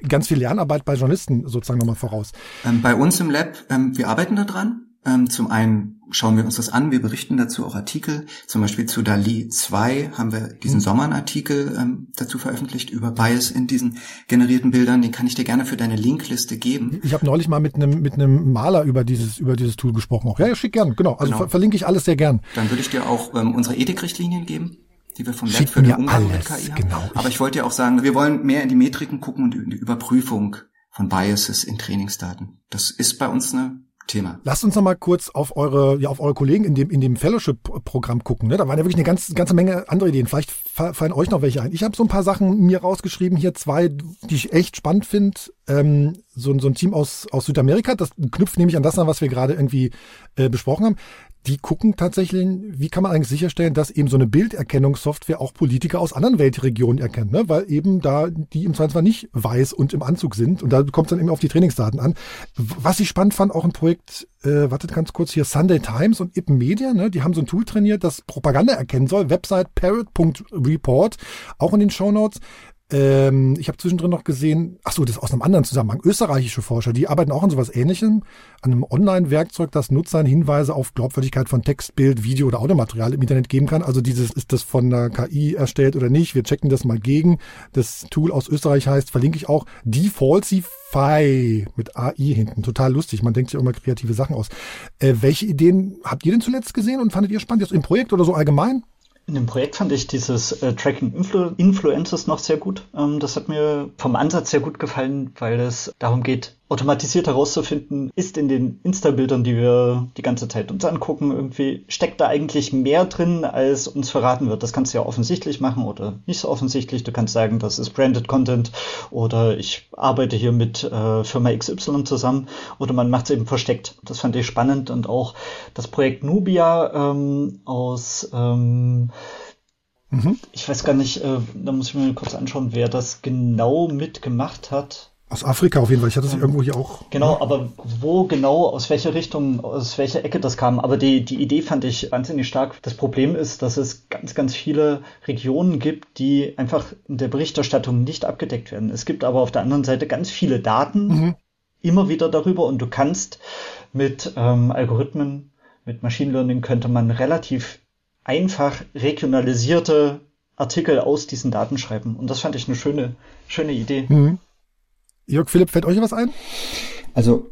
ganz viel Lernarbeit bei Journalisten sozusagen nochmal voraus. Ähm, bei uns im Lab, ähm, wir arbeiten da dran. Ähm, zum einen schauen wir uns das an, wir berichten dazu auch Artikel. Zum Beispiel zu DALI 2 haben wir diesen mhm. Sommer einen Artikel ähm, dazu veröffentlicht über Bias in diesen generierten Bildern. Den kann ich dir gerne für deine Linkliste geben. Ich habe neulich mal mit einem mit einem Maler über dieses über dieses Tool gesprochen. Auch. Ja, ja, schick gern. Genau. Also genau. Ver verlinke ich alles sehr gern. Dann würde ich dir auch ähm, unsere Ethikrichtlinien geben die wir vom Lab für den Umgang mit KI haben. Genau. Aber ich wollte ja auch sagen, wir wollen mehr in die Metriken gucken und in die Überprüfung von Biases in Trainingsdaten. Das ist bei uns eine Thema. Lasst uns noch mal kurz auf eure, ja, auf eure Kollegen in dem, in dem Fellowship-Programm gucken. Ne? Da waren ja wirklich eine ganze, ganze Menge andere Ideen. Vielleicht fallen euch noch welche ein. Ich habe so ein paar Sachen mir rausgeschrieben. Hier zwei, die ich echt spannend finde. Ähm, so, so ein Team aus, aus Südamerika, das knüpft nämlich an das an, was wir gerade irgendwie äh, besprochen haben die gucken tatsächlich, wie kann man eigentlich sicherstellen, dass eben so eine Bilderkennungssoftware auch Politiker aus anderen Weltregionen erkennt, ne? weil eben da die im Zweifelsfall nicht weiß und im Anzug sind und da kommt es dann eben auf die Trainingsdaten an. Was ich spannend fand, auch ein Projekt, äh, wartet ganz kurz hier, Sunday Times und Ippen Media, ne? die haben so ein Tool trainiert, das Propaganda erkennen soll, Website parrot.report, auch in den Show Notes. Ähm, ich habe zwischendrin noch gesehen, ach so, das ist aus einem anderen Zusammenhang. Österreichische Forscher, die arbeiten auch an sowas Ähnlichem, an einem Online-Werkzeug, das Nutzern Hinweise auf Glaubwürdigkeit von Text, Bild, Video oder Audiomaterial im Internet geben kann. Also dieses, ist das von der KI erstellt oder nicht? Wir checken das mal gegen. Das Tool aus Österreich heißt, verlinke ich auch, Defalsify mit AI hinten. Total lustig. Man denkt sich auch immer kreative Sachen aus. Äh, welche Ideen habt ihr denn zuletzt gesehen und fandet ihr spannend? Jetzt im Projekt oder so allgemein? In dem Projekt fand ich dieses äh, Tracking Influ Influencers noch sehr gut. Ähm, das hat mir vom Ansatz sehr gut gefallen, weil es darum geht, automatisiert herauszufinden, ist in den Insta-Bildern, die wir die ganze Zeit uns angucken, irgendwie steckt da eigentlich mehr drin, als uns verraten wird. Das kannst du ja offensichtlich machen oder nicht so offensichtlich. Du kannst sagen, das ist Branded Content oder ich arbeite hier mit äh, Firma XY zusammen oder man macht es eben versteckt. Das fand ich spannend und auch das Projekt Nubia ähm, aus ähm, mhm. ich weiß gar nicht, äh, da muss ich mir kurz anschauen, wer das genau mitgemacht hat. Aus Afrika auf jeden Fall. Ich hatte sie irgendwo hier auch. Genau, aber wo genau, aus welcher Richtung, aus welcher Ecke das kam. Aber die, die Idee fand ich wahnsinnig stark. Das Problem ist, dass es ganz, ganz viele Regionen gibt, die einfach in der Berichterstattung nicht abgedeckt werden. Es gibt aber auf der anderen Seite ganz viele Daten mhm. immer wieder darüber und du kannst mit ähm, Algorithmen, mit Machine Learning könnte man relativ einfach regionalisierte Artikel aus diesen Daten schreiben. Und das fand ich eine schöne, schöne Idee. Mhm. Jörg Philipp, fällt euch was ein? Also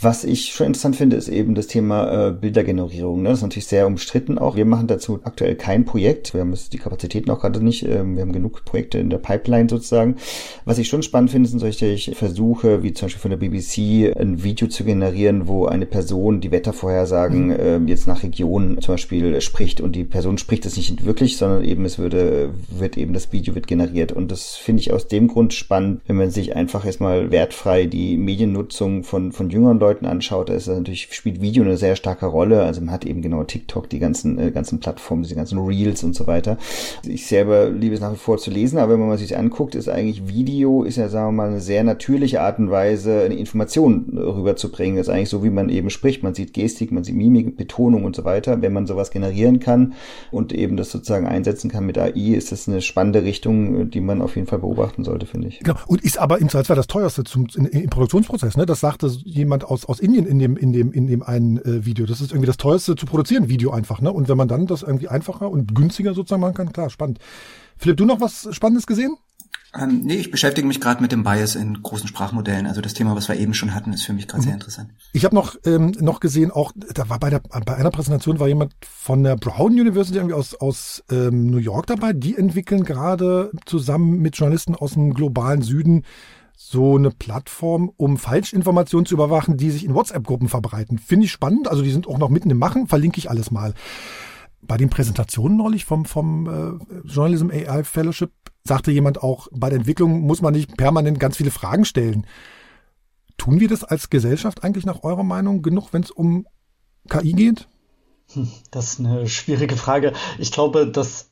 was ich schon interessant finde, ist eben das Thema äh, Bildergenerierung. Ne? Das ist natürlich sehr umstritten auch. Wir machen dazu aktuell kein Projekt. Wir haben die Kapazitäten auch gerade nicht. Ähm, wir haben genug Projekte in der Pipeline sozusagen. Was ich schon spannend finde, sind solche Versuche, wie zum Beispiel von der BBC, ein Video zu generieren, wo eine Person die Wettervorhersagen äh, jetzt nach Region zum Beispiel spricht und die Person spricht es nicht wirklich, sondern eben es würde, wird eben das Video wird generiert. Und das finde ich aus dem Grund spannend, wenn man sich einfach erstmal wertfrei die Mediennutzung von, von jüngeren jüngeren Leuten anschaut, ist natürlich, spielt Video eine sehr starke Rolle. Also man hat eben genau TikTok, die ganzen, äh, ganzen Plattformen, die ganzen Reels und so weiter. Ich selber liebe es nach wie vor zu lesen, aber wenn man sich anguckt, ist eigentlich Video, ist ja, sagen wir mal, eine sehr natürliche Art und Weise, eine Information rüberzubringen. Das ist eigentlich so, wie man eben spricht. Man sieht Gestik, man sieht Mimik, Betonung und so weiter. Wenn man sowas generieren kann und eben das sozusagen einsetzen kann mit AI, ist das eine spannende Richtung, die man auf jeden Fall beobachten sollte, finde ich. Genau. Und ist aber im Zweifelsfall das teuerste zum, in, im Produktionsprozess, ne? Das sagte jemand, jemand aus, aus Indien in dem, in dem, in dem einen äh, Video. Das ist irgendwie das teuerste zu produzieren Video einfach, ne? Und wenn man dann das irgendwie einfacher und günstiger sozusagen machen kann, klar, spannend. Philipp, du noch was Spannendes gesehen? Ähm, nee, ich beschäftige mich gerade mit dem Bias in großen Sprachmodellen. Also das Thema, was wir eben schon hatten, ist für mich gerade mhm. sehr interessant. Ich habe noch ähm, noch gesehen, auch da war bei der bei einer Präsentation war jemand von der Brown University irgendwie aus aus ähm, New York dabei. Die entwickeln gerade zusammen mit Journalisten aus dem globalen Süden so eine Plattform, um Falschinformationen zu überwachen, die sich in WhatsApp-Gruppen verbreiten. Finde ich spannend. Also die sind auch noch mitten im Machen. Verlinke ich alles mal. Bei den Präsentationen neulich vom, vom äh, Journalism AI Fellowship sagte jemand auch, bei der Entwicklung muss man nicht permanent ganz viele Fragen stellen. Tun wir das als Gesellschaft eigentlich nach eurer Meinung genug, wenn es um KI geht? Hm, das ist eine schwierige Frage. Ich glaube, dass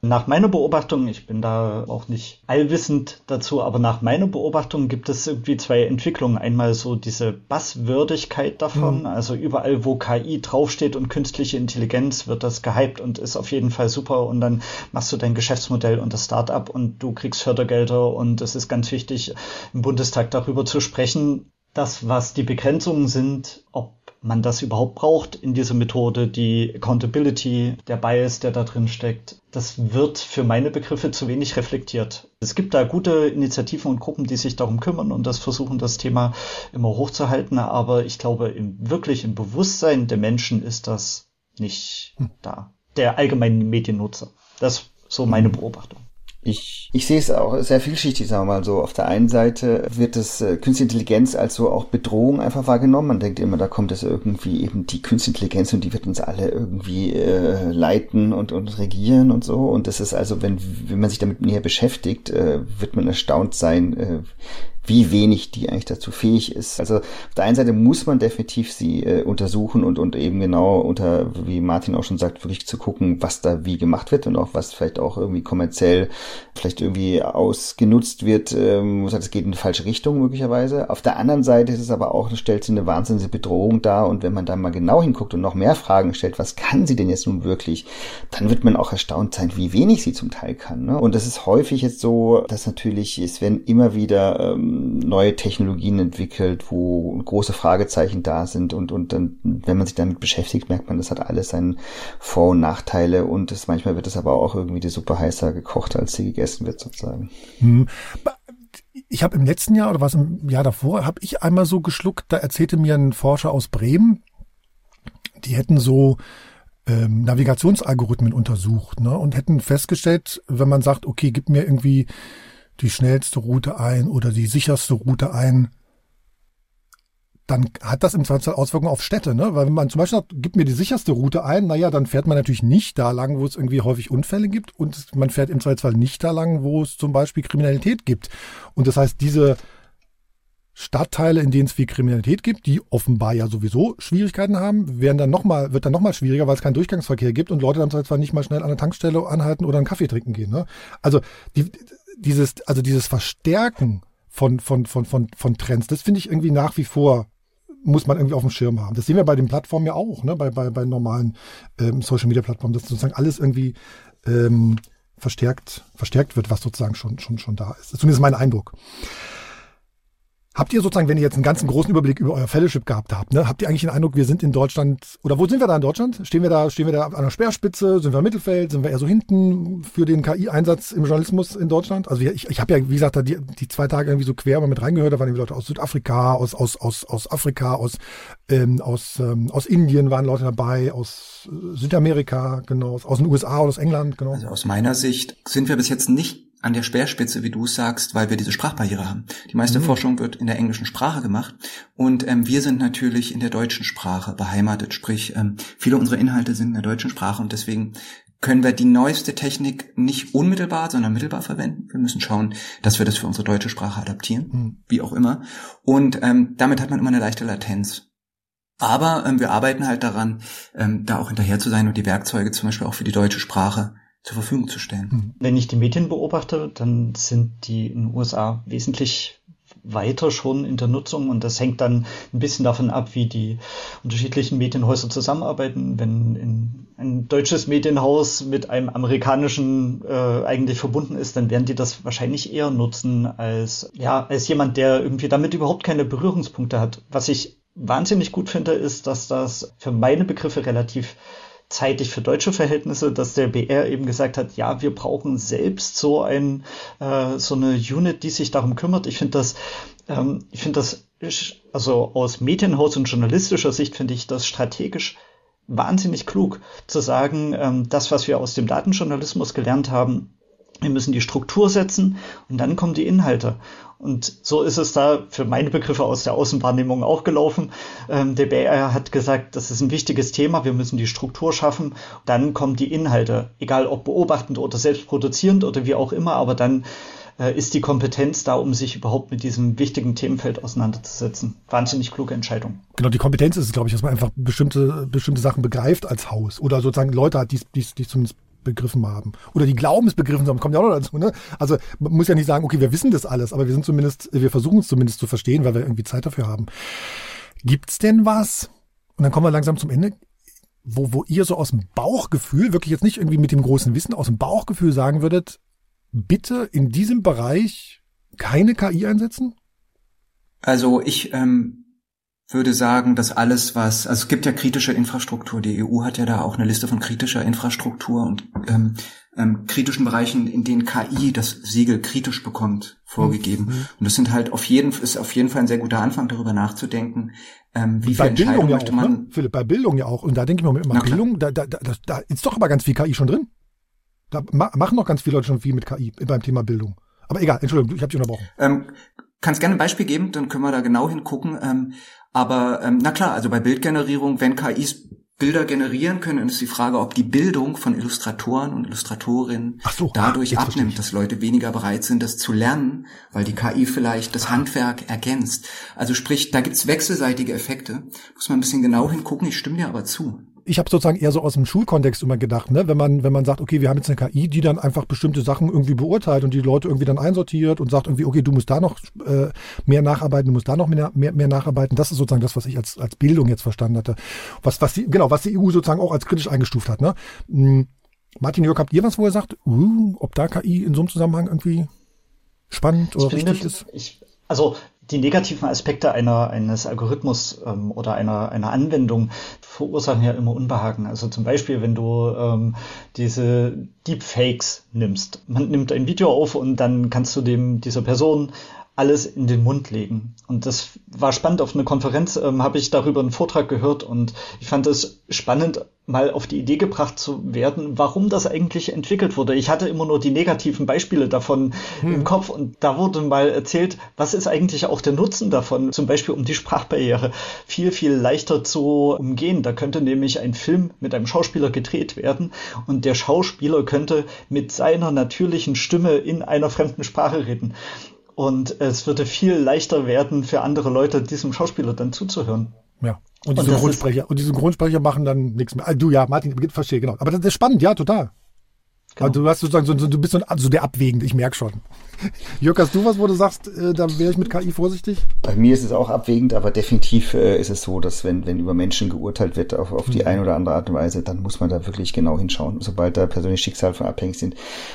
Nach meiner Beobachtung, ich bin da auch nicht allwissend dazu, aber nach meiner Beobachtung gibt es irgendwie zwei Entwicklungen. Einmal so diese Basswürdigkeit davon, mhm. also überall, wo KI draufsteht und künstliche Intelligenz, wird das gehypt und ist auf jeden Fall super und dann machst du dein Geschäftsmodell und das Startup und du kriegst Fördergelder und es ist ganz wichtig, im Bundestag darüber zu sprechen. Das, was die Begrenzungen sind, ob man das überhaupt braucht in dieser Methode, die Accountability, der Bias, der da drin steckt, das wird für meine Begriffe zu wenig reflektiert. Es gibt da gute Initiativen und Gruppen, die sich darum kümmern und das versuchen, das Thema immer hochzuhalten, aber ich glaube, im, wirklich im Bewusstsein der Menschen ist das nicht hm. da. Der allgemeinen Mediennutzer. Das ist so meine Beobachtung. Ich, ich sehe es auch sehr vielschichtig, sagen wir mal so. Auf der einen Seite wird das äh, Künstliche Intelligenz als so auch Bedrohung einfach wahrgenommen. Man denkt immer, da kommt es irgendwie eben die Künstliche Intelligenz und die wird uns alle irgendwie äh, leiten und, und regieren und so. Und das ist also, wenn, wenn man sich damit näher beschäftigt, äh, wird man erstaunt sein, äh, wie wenig die eigentlich dazu fähig ist. Also auf der einen Seite muss man definitiv sie äh, untersuchen und, und eben genau unter, wie Martin auch schon sagt, wirklich zu gucken, was da wie gemacht wird und auch was vielleicht auch irgendwie kommerziell vielleicht irgendwie ausgenutzt wird, ähm, es geht in die falsche Richtung möglicherweise. Auf der anderen Seite ist es aber auch, stellt sie eine wahnsinnige Bedrohung dar und wenn man da mal genau hinguckt und noch mehr Fragen stellt, was kann sie denn jetzt nun wirklich, dann wird man auch erstaunt sein, wie wenig sie zum Teil kann. Ne? Und das ist häufig jetzt so, dass natürlich, es werden immer wieder ähm, neue Technologien entwickelt, wo große Fragezeichen da sind und, und dann, wenn man sich damit beschäftigt, merkt man, das hat alles seine Vor- und Nachteile und das, manchmal wird es aber auch irgendwie die Suppe heißer gekocht, als sie gegessen wird sozusagen. Hm. Ich habe im letzten Jahr oder was im Jahr davor, habe ich einmal so geschluckt, da erzählte mir ein Forscher aus Bremen, die hätten so ähm, Navigationsalgorithmen untersucht ne, und hätten festgestellt, wenn man sagt, okay, gib mir irgendwie die schnellste Route ein oder die sicherste Route ein, dann hat das im Zweifelsfall Auswirkungen auf Städte, ne? Weil wenn man zum Beispiel sagt, gib mir die sicherste Route ein, naja, dann fährt man natürlich nicht da lang, wo es irgendwie häufig Unfälle gibt und man fährt im Zweifelsfall nicht da lang, wo es zum Beispiel Kriminalität gibt. Und das heißt, diese Stadtteile, in denen es viel Kriminalität gibt, die offenbar ja sowieso Schwierigkeiten haben, werden dann noch mal, wird dann nochmal schwieriger, weil es keinen Durchgangsverkehr gibt und Leute dann zwar nicht mal schnell an der Tankstelle anhalten oder einen Kaffee trinken gehen. Ne? Also die, dieses, also dieses Verstärken von, von, von, von, von Trends, das finde ich irgendwie nach wie vor muss man irgendwie auf dem Schirm haben. Das sehen wir bei den Plattformen ja auch, ne? bei, bei, bei normalen ähm, Social Media Plattformen, dass sozusagen alles irgendwie ähm, verstärkt, verstärkt wird, was sozusagen schon, schon, schon da ist zumindest mein Eindruck. Habt ihr sozusagen, wenn ihr jetzt einen ganzen großen Überblick über euer Fellowship gehabt habt, ne, habt ihr eigentlich den Eindruck, wir sind in Deutschland, oder wo sind wir da in Deutschland? Stehen wir da, stehen wir da an der Speerspitze? Sind wir im Mittelfeld? Sind wir eher so hinten für den KI-Einsatz im Journalismus in Deutschland? Also ich, ich habe ja, wie gesagt, da die, die zwei Tage irgendwie so quer mal mit reingehört, da waren irgendwie Leute aus Südafrika, aus, aus, aus, aus Afrika, aus, ähm, aus, ähm, aus Indien waren Leute dabei, aus Südamerika, genau, aus, aus den USA, aus England, genau. Also aus meiner Sicht sind wir bis jetzt nicht an der Speerspitze, wie du sagst, weil wir diese Sprachbarriere haben. Die meiste mhm. Forschung wird in der englischen Sprache gemacht und ähm, wir sind natürlich in der deutschen Sprache beheimatet, sprich ähm, viele unserer Inhalte sind in der deutschen Sprache und deswegen können wir die neueste Technik nicht unmittelbar, sondern mittelbar verwenden. Wir müssen schauen, dass wir das für unsere deutsche Sprache adaptieren, mhm. wie auch immer. Und ähm, damit hat man immer eine leichte Latenz. Aber ähm, wir arbeiten halt daran, ähm, da auch hinterher zu sein und die Werkzeuge zum Beispiel auch für die deutsche Sprache zur Verfügung zu stellen. Mhm. Wenn ich die Medien beobachte, dann sind die in den USA wesentlich weiter schon in der Nutzung und das hängt dann ein bisschen davon ab, wie die unterschiedlichen Medienhäuser zusammenarbeiten. Wenn in ein deutsches Medienhaus mit einem amerikanischen äh, eigentlich verbunden ist, dann werden die das wahrscheinlich eher nutzen als ja als jemand, der irgendwie damit überhaupt keine Berührungspunkte hat. Was ich wahnsinnig gut finde, ist, dass das für meine Begriffe relativ zeitig für deutsche Verhältnisse, dass der BR eben gesagt hat, ja, wir brauchen selbst so ein äh, so eine Unit, die sich darum kümmert. Ich finde das, ähm, ich finde das, also aus Medienhaus und journalistischer Sicht finde ich das strategisch wahnsinnig klug zu sagen, ähm, das, was wir aus dem Datenjournalismus gelernt haben, wir müssen die Struktur setzen und dann kommen die Inhalte. Und so ist es da für meine Begriffe aus der Außenwahrnehmung auch gelaufen. Ähm, der BR hat gesagt, das ist ein wichtiges Thema, wir müssen die Struktur schaffen. Dann kommen die Inhalte, egal ob beobachtend oder selbst produzierend oder wie auch immer, aber dann äh, ist die Kompetenz da, um sich überhaupt mit diesem wichtigen Themenfeld auseinanderzusetzen. Wahnsinnig kluge Entscheidung. Genau, die Kompetenz ist, glaube ich, dass man einfach bestimmte, bestimmte Sachen begreift als Haus oder sozusagen Leute hat, die es zumindest begriffen haben. Oder die glauben es begriffen haben, kommt ja auch noch dazu. Ne? Also man muss ja nicht sagen, okay, wir wissen das alles, aber wir sind zumindest, wir versuchen es zumindest zu verstehen, weil wir irgendwie Zeit dafür haben. Gibt's denn was? Und dann kommen wir langsam zum Ende wo, wo ihr so aus dem Bauchgefühl, wirklich jetzt nicht irgendwie mit dem großen Wissen, aus dem Bauchgefühl sagen würdet, bitte in diesem Bereich keine KI einsetzen? Also ich ähm, würde sagen, dass alles, was, also es gibt ja kritische Infrastruktur, die EU hat ja da auch eine Liste von kritischer Infrastruktur und ähm, ähm, kritischen Bereichen, in denen KI das Siegel kritisch bekommt, vorgegeben. Mhm. Und das sind halt auf jeden, ist auf jeden Fall ein sehr guter Anfang, darüber nachzudenken, ähm, wie bei viel Bildung ja auch, man. Ne? Philipp, bei Bildung ja auch. Und da denke ich mir immer, Bildung, da, da, da, da ist doch aber ganz viel KI schon drin. Da machen doch ganz viele Leute schon viel mit KI beim Thema Bildung. Aber egal, Entschuldigung, ich habe dich unterbrochen. Ähm, kannst gerne ein Beispiel geben, dann können wir da genau hingucken. Ähm, aber ähm, na klar, also bei Bildgenerierung, wenn KIs Bilder generieren können, dann ist die Frage, ob die Bildung von Illustratoren und Illustratorinnen so, dadurch abnimmt, dass Leute weniger bereit sind, das zu lernen, weil die KI vielleicht das Handwerk ergänzt. Also sprich, da gibt's wechselseitige Effekte. Muss man ein bisschen genau hingucken, ich stimme dir aber zu ich habe sozusagen eher so aus dem Schulkontext immer gedacht, ne? wenn man wenn man sagt, okay, wir haben jetzt eine KI, die dann einfach bestimmte Sachen irgendwie beurteilt und die Leute irgendwie dann einsortiert und sagt irgendwie, okay, du musst da noch äh, mehr nacharbeiten, du musst da noch mehr, mehr, mehr nacharbeiten. Das ist sozusagen das, was ich als als Bildung jetzt verstanden hatte, was was die, genau was die EU sozusagen auch als kritisch eingestuft hat. Ne? Hm, Martin Jörg, habt ihr was, wo ihr sagt, uh, ob da KI in so einem Zusammenhang irgendwie spannend oder ich richtig finde, ist? Ich, also die negativen Aspekte einer, eines Algorithmus ähm, oder einer, einer Anwendung verursachen ja immer Unbehagen. Also zum Beispiel, wenn du ähm, diese Deepfakes nimmst. Man nimmt ein Video auf und dann kannst du dem dieser Person alles in den Mund legen. Und das war spannend. Auf einer Konferenz ähm, habe ich darüber einen Vortrag gehört und ich fand es spannend, mal auf die Idee gebracht zu werden, warum das eigentlich entwickelt wurde. Ich hatte immer nur die negativen Beispiele davon hm. im Kopf und da wurde mal erzählt, was ist eigentlich auch der Nutzen davon, zum Beispiel um die Sprachbarriere viel, viel leichter zu umgehen. Da könnte nämlich ein Film mit einem Schauspieler gedreht werden und der Schauspieler könnte mit seiner natürlichen Stimme in einer fremden Sprache reden. Und es würde viel leichter werden für andere Leute, diesem Schauspieler dann zuzuhören. Ja. Und die Synchronsprecher, und die Synchronsprecher machen dann nichts mehr. Also du, ja, Martin, verstehe, genau. Aber das ist spannend, ja, total. Genau. Also du hast sozusagen so, so, du bist so, so der Abwägende, ich merke schon. (laughs) Jörg, hast du was, wo du sagst, äh, da wäre ich mit KI vorsichtig? Bei mir ist es auch abwägend, aber definitiv äh, ist es so, dass wenn, wenn über Menschen geurteilt wird auf, auf die mhm. eine oder andere Art und Weise, dann muss man da wirklich genau hinschauen, sobald da persönliche Schicksal von abhängig sind.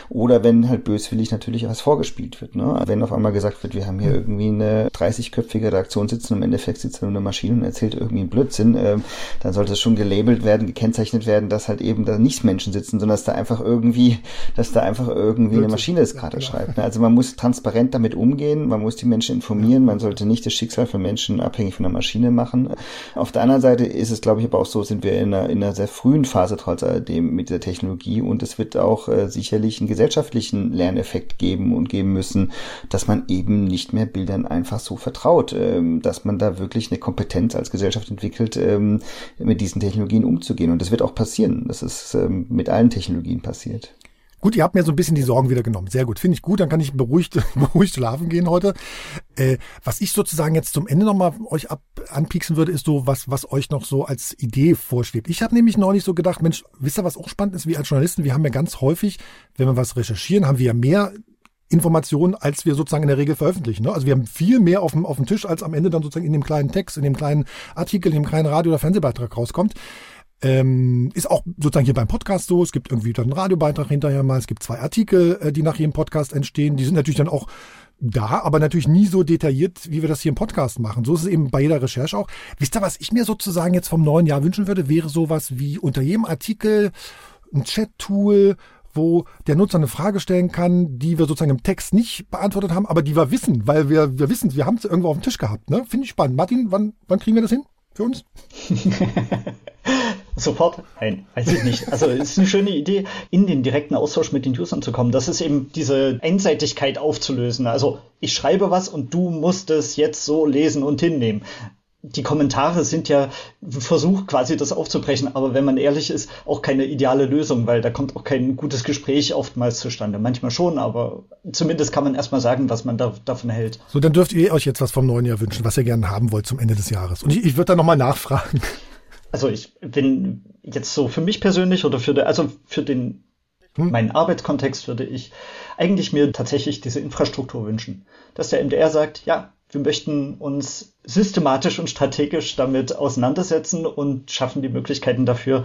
Oder wenn halt böswillig natürlich was vorgespielt wird. Ne? Wenn auf einmal gesagt wird, wir haben hier mhm. irgendwie eine 30-köpfige Redaktion sitzen und im Endeffekt sitzt da eine Maschine und erzählt irgendwie einen Blödsinn, äh, dann sollte es schon gelabelt werden, gekennzeichnet werden, dass halt eben da nicht Menschen sitzen, sondern dass da einfach irgendwie, dass da einfach irgendwie eine Maschine das gerade ja, genau. schreibt. Ne? Also man muss transparent damit umgehen, man muss die Menschen informieren, man sollte nicht das Schicksal von Menschen abhängig von der Maschine machen. Auf der anderen Seite ist es, glaube ich, aber auch so, sind wir in einer, in einer sehr frühen Phase trotz alledem mit der Technologie und es wird auch äh, sicherlich einen gesellschaftlichen Lerneffekt geben und geben müssen, dass man eben nicht mehr Bildern einfach so vertraut, ähm, dass man da wirklich eine Kompetenz als Gesellschaft entwickelt, ähm, mit diesen Technologien umzugehen. Und das wird auch passieren. Das ist ähm, mit allen Technologien passiert. Gut, ihr habt mir so ein bisschen die Sorgen wieder genommen. Sehr gut. Finde ich gut. Dann kann ich beruhigt, (laughs) beruhigt schlafen gehen heute. Äh, was ich sozusagen jetzt zum Ende nochmal euch ab, anpieksen würde, ist so, was, was euch noch so als Idee vorschwebt. Ich habe nämlich neulich so gedacht, Mensch, wisst ihr, was auch spannend ist? Wir als Journalisten, wir haben ja ganz häufig, wenn wir was recherchieren, haben wir ja mehr Informationen, als wir sozusagen in der Regel veröffentlichen. Ne? Also wir haben viel mehr auf dem, auf dem Tisch, als am Ende dann sozusagen in dem kleinen Text, in dem kleinen Artikel, in dem kleinen Radio- oder Fernsehbeitrag rauskommt. Ähm, ist auch sozusagen hier beim Podcast so. Es gibt irgendwie dann einen Radiobeitrag hinterher mal. Es gibt zwei Artikel, äh, die nach jedem Podcast entstehen. Die sind natürlich dann auch da, aber natürlich nie so detailliert, wie wir das hier im Podcast machen. So ist es eben bei jeder Recherche auch. Wisst ihr, was ich mir sozusagen jetzt vom neuen Jahr wünschen würde, wäre sowas wie unter jedem Artikel ein Chat-Tool, wo der Nutzer eine Frage stellen kann, die wir sozusagen im Text nicht beantwortet haben, aber die wir wissen, weil wir, wir wissen, wir haben es irgendwo auf dem Tisch gehabt. Ne? Finde ich spannend. Martin, wann, wann kriegen wir das hin für uns? (laughs) Sofort? Nein, weiß ich nicht. Also es ist eine schöne Idee, in den direkten Austausch mit den Usern zu kommen. Das ist eben diese Einseitigkeit aufzulösen. Also ich schreibe was und du musst es jetzt so lesen und hinnehmen. Die Kommentare sind ja Versuch, quasi das aufzubrechen, aber wenn man ehrlich ist, auch keine ideale Lösung, weil da kommt auch kein gutes Gespräch oftmals zustande. Manchmal schon, aber zumindest kann man erstmal sagen, was man da, davon hält. So, dann dürft ihr euch jetzt was vom neuen Jahr wünschen, was ihr gerne haben wollt zum Ende des Jahres. Und ich, ich würde da nochmal nachfragen also ich bin jetzt so für mich persönlich oder für, de, also für den hm? meinen Arbeitskontext würde ich eigentlich mir tatsächlich diese Infrastruktur wünschen. Dass der MDR sagt, ja, wir möchten uns systematisch und strategisch damit auseinandersetzen und schaffen die Möglichkeiten dafür,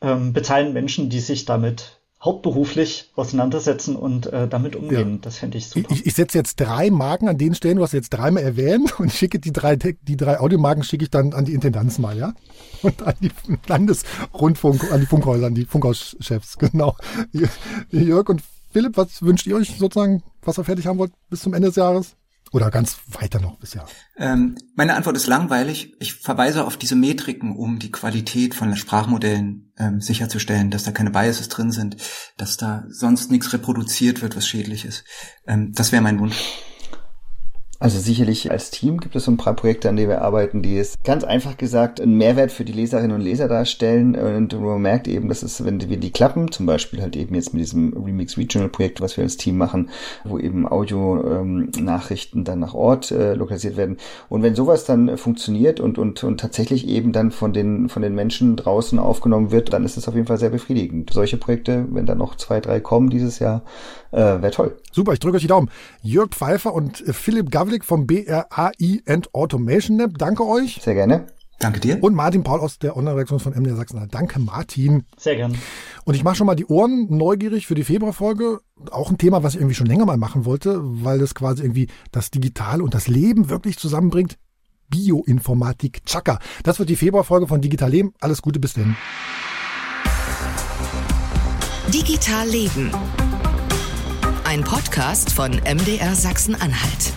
ähm, bezahlen Menschen, die sich damit hauptberuflich auseinandersetzen und äh, damit umgehen. Ja. Das fände ich super. Ich, ich setze jetzt drei Marken an den Stellen, du hast jetzt dreimal erwähnt (laughs) und schicke die drei, die drei Audiomarken schicke ich dann an die Intendanz mal, ja? (laughs) Und an die Landesrundfunk, an die Funkhäuser, an die Funkhauschefs, (laughs) genau. Jörg und Philipp, was wünscht ihr euch sozusagen, was ihr fertig haben wollt bis zum Ende des Jahres? Oder ganz weiter noch bisher? Ähm, meine Antwort ist langweilig. Ich verweise auf diese Metriken, um die Qualität von Sprachmodellen ähm, sicherzustellen, dass da keine Biases drin sind, dass da sonst nichts reproduziert wird, was schädlich ist. Ähm, das wäre mein Wunsch. Also sicherlich als Team gibt es so ein paar Projekte, an denen wir arbeiten, die es ganz einfach gesagt einen Mehrwert für die Leserinnen und Leser darstellen. Und man merkt eben, dass es, wenn wir die klappen, zum Beispiel halt eben jetzt mit diesem Remix Regional Projekt, was wir als Team machen, wo eben Audio-Nachrichten ähm, dann nach Ort äh, lokalisiert werden. Und wenn sowas dann funktioniert und, und, und tatsächlich eben dann von den, von den Menschen draußen aufgenommen wird, dann ist es auf jeden Fall sehr befriedigend. Solche Projekte, wenn da noch zwei, drei kommen dieses Jahr, äh, wäre toll. Super, ich drücke euch die Daumen. Jörg Pfeiffer und äh, Philipp Gav Pavlik vom BRAI and Automation Lab. Danke euch. Sehr gerne. Danke dir. Und Martin Paul aus der Online-Redaktion von MDR Sachsen. Danke, Martin. Sehr gerne. Und ich mache schon mal die Ohren neugierig für die Februarfolge. Auch ein Thema, was ich irgendwie schon länger mal machen wollte, weil es quasi irgendwie das Digitale und das Leben wirklich zusammenbringt. Bioinformatik Chaka. Das wird die Februarfolge von Digital Leben. Alles Gute, bis denn. Digital Leben. Ein Podcast von MDR Sachsen-Anhalt.